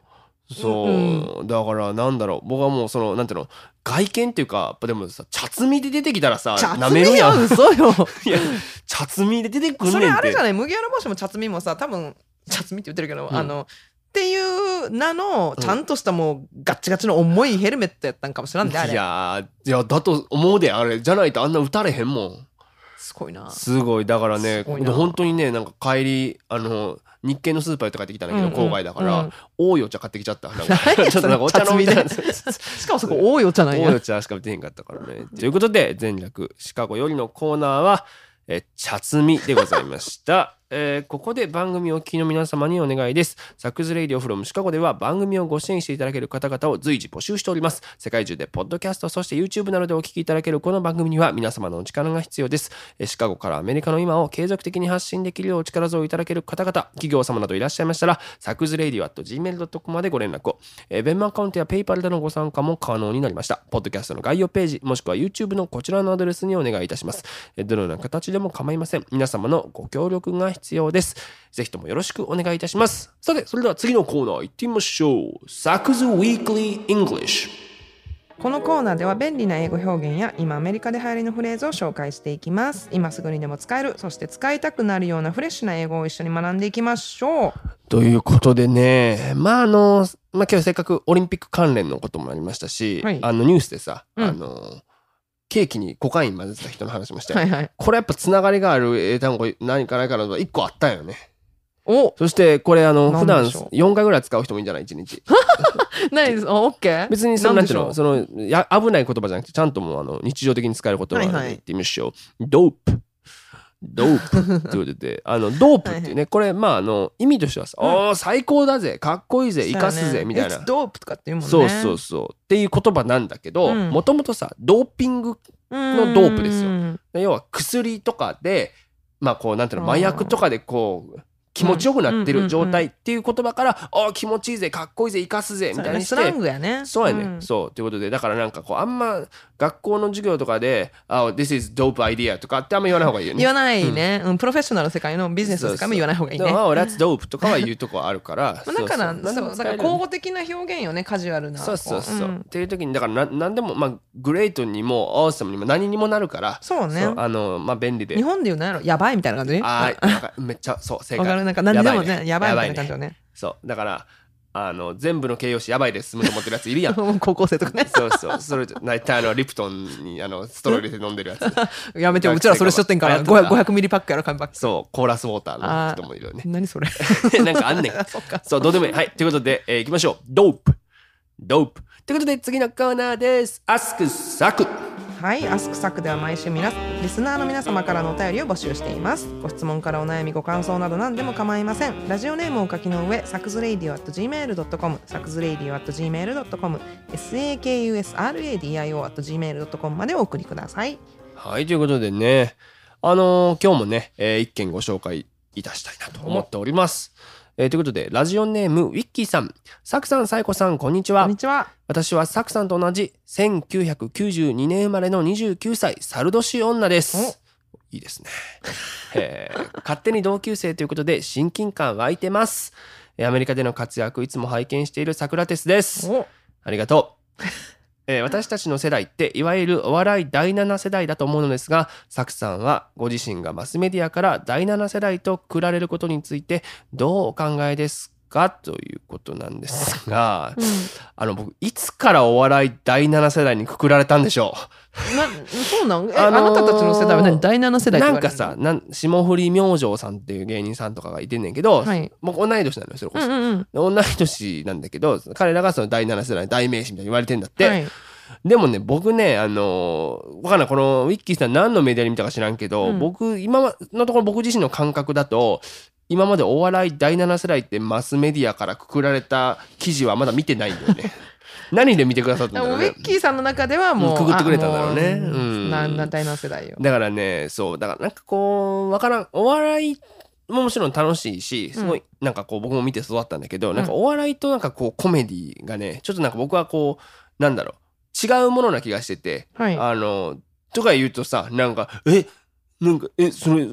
そう、だからなんだろう。僕はもうそのなんていうの外見っていうかやっぱでもさ茶摘みで出てきたらさ茶舐摘みやめるやん。嘘よ。いや茶摘みで出てくんねんそれあれじゃない？麦わら帽子も茶摘みもさ多分茶摘みって言ってるけど、うん。あのっていう名のちゃんとしたもうガッチガチの重いヘルメットやったんかもしれんであれ。いやーいやだと思うであれ。じゃないとあんな打たれへんもん。すごいな。すごい。だからね本当にねなんか帰りあの日系のスーパーとかってきたんだけど、郊外だから、うん。多いお茶買ってきちゃったなんか ちょっとなんかお茶飲みたいな。しかもそこ多いお茶なん多いやお茶しか出へんかったからね。ということで前略シカゴよりのコーナーはえ茶摘みでございましたえーここで番組をお聞きの皆様にお願いです。サクズレイディオフロムシカゴでは番組をご支援していただける方々を随時募集しております。世界中でポッドキャスト、そして YouTube などでお聞きいただけるこの番組には皆様のお力が必要です。シカゴからアメリカの今を継続的に発信できるお力添えいただける方々、企業様などいらっしゃいましたら、サクズレイディオ at gmail.com までご連絡を。えー、ベンマアカウントやペイパルでのご参加も可能になりました。ポッドキャストの概要ページ、もしくは YouTube のこちらのアドレスにお願いいたします。どのような形でも構いません。皆様のご協力が必要です。ぜひともよろしくお願いいたします。さて、それでは次のコーナー行ってみましょう。サクズ Weekly English。このコーナーでは便利な英語表現や今アメリカで流行りのフレーズを紹介していきます今すぐにでも使えるそして使いたくなるようなフレッシュな英語を一緒に学んでいきましょうということでね、まああの、まあ今日せっかくオリンピック関連のこともありましたし、はいあのニュースでさ、うんあの、ケーキにコカイン混ぜてた人の話もして、はいはいこれやっぱつながりがある英単語何かないかなと一個あったんよね。おそしてこれあの何普段でしょう？4回ぐらい使う人もいいんじゃない1日。何ですオッケー別にそのなんていうの何そのや危ない言葉じゃなくてちゃんともうあの日常的に使える言葉で言ってみましょう。ドープ。ドープってことで、あの、ドープっていうね、これ、まあ、あの、意味としてはさ、うん。おー、最高だぜ、かっこいいぜ、生かすぜ、みたいな。ドープとかって言うもんね。そうそうそう。っていう言葉なんだけど、うん。もともとさ、ドーピング、のドープですよ。よ要は薬とかで、まあこう、なんていうの、麻薬とかでこう、気持ちよくなってる状態っていう言葉から、ああ、気持ちいいぜ、かっこいいぜ、生かすぜ、みたいにして。スラン、グやね。そうやね、ん。そう。ということで、だからなんかこう、あんま学校の授業とかで、あ、this is dope idea とかってあんま言わない方がいいよね。言わないね、うん。プロフェッショナルの世界のビジネスの世界も言わない方がいいね。あ that's dope とかは言うとこあるから。まあだからそうそう。そうだから交互的な表現よねカジュアルな。そうそうそう。ん。っていう時に、だからななんでも、まあ、グレートにも、オーサムにも何にもなるから、そうね。あの、まあ、便利で。日。本で言うのやろやばいみたいな感じ？あーなんかめっちゃ、そう、正解。なんか何でもねやばいみたいなね感じよねそう。だから、あの、全部の形容詞やばいで済むと思ってるやついるやん。高校生とかねそうそう。それ、大体あの、リプトンに、あの、ストロー入れて飲んでるやつ。やめてよ うちらそれしとってんからあやってた 500, 500ミリパックやろ紙パックそう、コーラスウォーターの人もいるよね。何それ なんかあんねん。そっかそう、どうでもいい。はい。ということで、えー、行きましょう。ドープ。ドープ。ということで、次のコーナーです。アスクサク。はい、アスクサクでは毎週皆リスナーの皆様からのお便りを募集しています。ご質問からお悩み、ご感想など何でも構いません。ラジオネームをお書きの上、サクズレイディオ at gmail.com、サクズレイディオ at gmail.com、sakusradio at gmail.com までお送りください。はい、ということでね、あのー今日もね、えー一件ご紹介いたしたいなと思っております。えーということで、ラジオネーム、ウィッキーさん。サクさん、サイコさん、こんにちはこんに。ちは。私はサクさんと同じ1992年生まれの29歳、サル年女です。いいですね。えー勝手に同級生ということで親近感湧いてます。えーアメリカでの活躍いつも拝見しているサクラテスです。おありがとう。えー私たちの世代っていわゆるお笑い第7世代だと思うのですが、サクさんはご自身がマスメディアから第7世代とくられることについてどうお考えですかということなんですが、うん。あの僕いつからお笑い第7世代にくくられたんでしょなそうなん？え、あのーあなたたちの世代は何？第7世う代なんかさなん霜降り明星さんっていう芸人さんとかがいてんねんけど、はい。僕同い年なのよそれこそ、うんうん。同い年なんだけど彼らがその第7世代の代名詞みたいに言われてんだって、うんはい。でもね僕ねあのーわかんない。このウィッキーさん何のメディアで見たか知らんけど、うん。僕今のところ僕自身の感覚だと今までお笑い第7世代ってマスメディアからくくられた記事はまだ見てないんだよね。何で見てくださったんだろうね。ウィッキーさんの中ではもう、うん。くぐってくれたんだろうね。うん。なな第7世代よ。だからねそうだからなんかこうわからんお笑いももちろん楽しいしすごいなんかこう僕も見て育ったんだけど、なんかお笑いとなんかこうコメディがねちょっとなんか僕はこうなんだろう。違うものな気がしてて、はい。あのとか言うとさなんかえなんかえそれ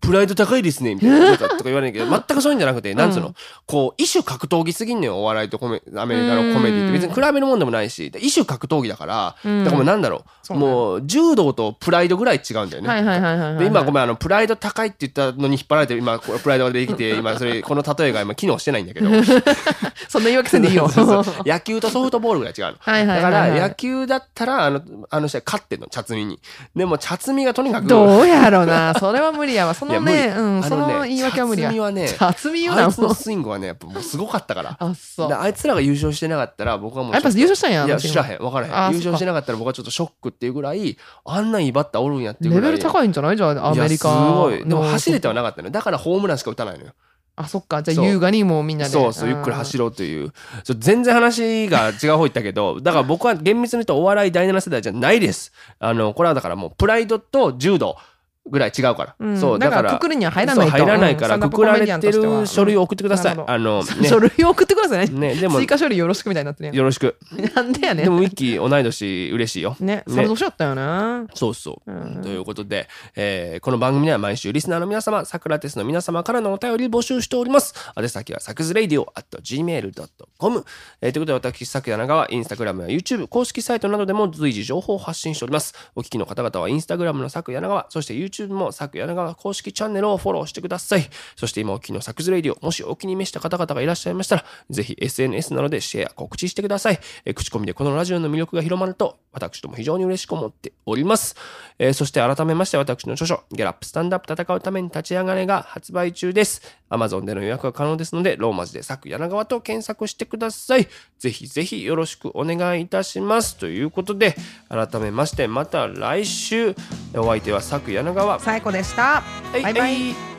プライド高いですねみたいなとかとか言われるけど全くそういうんじゃなくて、なんつうの？こう異種格闘技すぎんのよお笑いとコメアメリカのコメディって。別に比べるもんでもないし異種格闘技だから、うん。だからもうなんだろう。もう柔道とプライドぐらい違うんだよね。はいはいはい今ごめんあのプライド高いって言ったのに引っ張られて今プライドが出てきて 今それこの例えが今機能してないんだけど。そんな言い訳せんでいいよ。野球とソフトボールぐらい違うの。はいはいだから野球だったらあのあの試合勝ってんの茶摘みに。でも茶摘みがとにかくどうやろうな。それは無理やわ。そのねうんその言い訳は無理や。茶摘みはね茶摘み言う。あつのないもうスイングはねやっぱもうすごかったから。あそう。であいつらが優勝してなかったら僕はもうやっぱ優勝したんやいや知らへん分からへん。優勝してなかったら僕はちょっとショックっていうぐらいあんないいバッターおるんやっていうぐらい。レベル高いんじゃない？じゃあアメリカすごい。でもの走れてはなかったのよ。だからホームランしか打たないのよ。あそっか。じゃあ優雅にもうみんなで。そうそうゆっくり走ろうという。ちょ全然話が違う方行ったけどだから僕は厳密に言うとお笑い第7世代じゃないです。あのこれはだからもうプライドと柔道ぐらい違うから、うん。そうだからくくるには入らない入らないからうん。くくられてる書類を送ってください、あの ね。書類を送ってくださいね。ねでも追加処理よろしくみたいになってるよろしく。なんでやねでんもウィッキー同い年嬉しいよ。ねそれ年だったよな。そうそう、うん。ということで、えーこの番組では毎週リスナーの皆様、サクラテスの皆様からのお便り募集しております。宛先はサクズレイディオ at gmail.com、えーということで私、サク柳川、インスタグラムや YouTube、公式サイトなどでも随時情報を発信しております。お聞きの方々はインスタグラムのサク柳川、そして YouTube もサク柳川公式チャンネルをフォローしてください。そして今お聴きの Saku's Radio、もしお気に召した方々がいらっしゃいましたら、ぜひ SNS などでシェア、告知してください。えー口コミでこのラジオの魅力が広まると、私とも非常に嬉しく思っております。えーそして改めまして私の著書、ギャラップスタンダップ戦うために立ち上がれが発売中です。Amazon での予約が可能ですので、ローマ字でサク柳川と検索してください。ぜひぜひよろしくお願いいたします。ということで、改めましてまた来週、お相手はサク柳川。最高でしたはいバイバイはい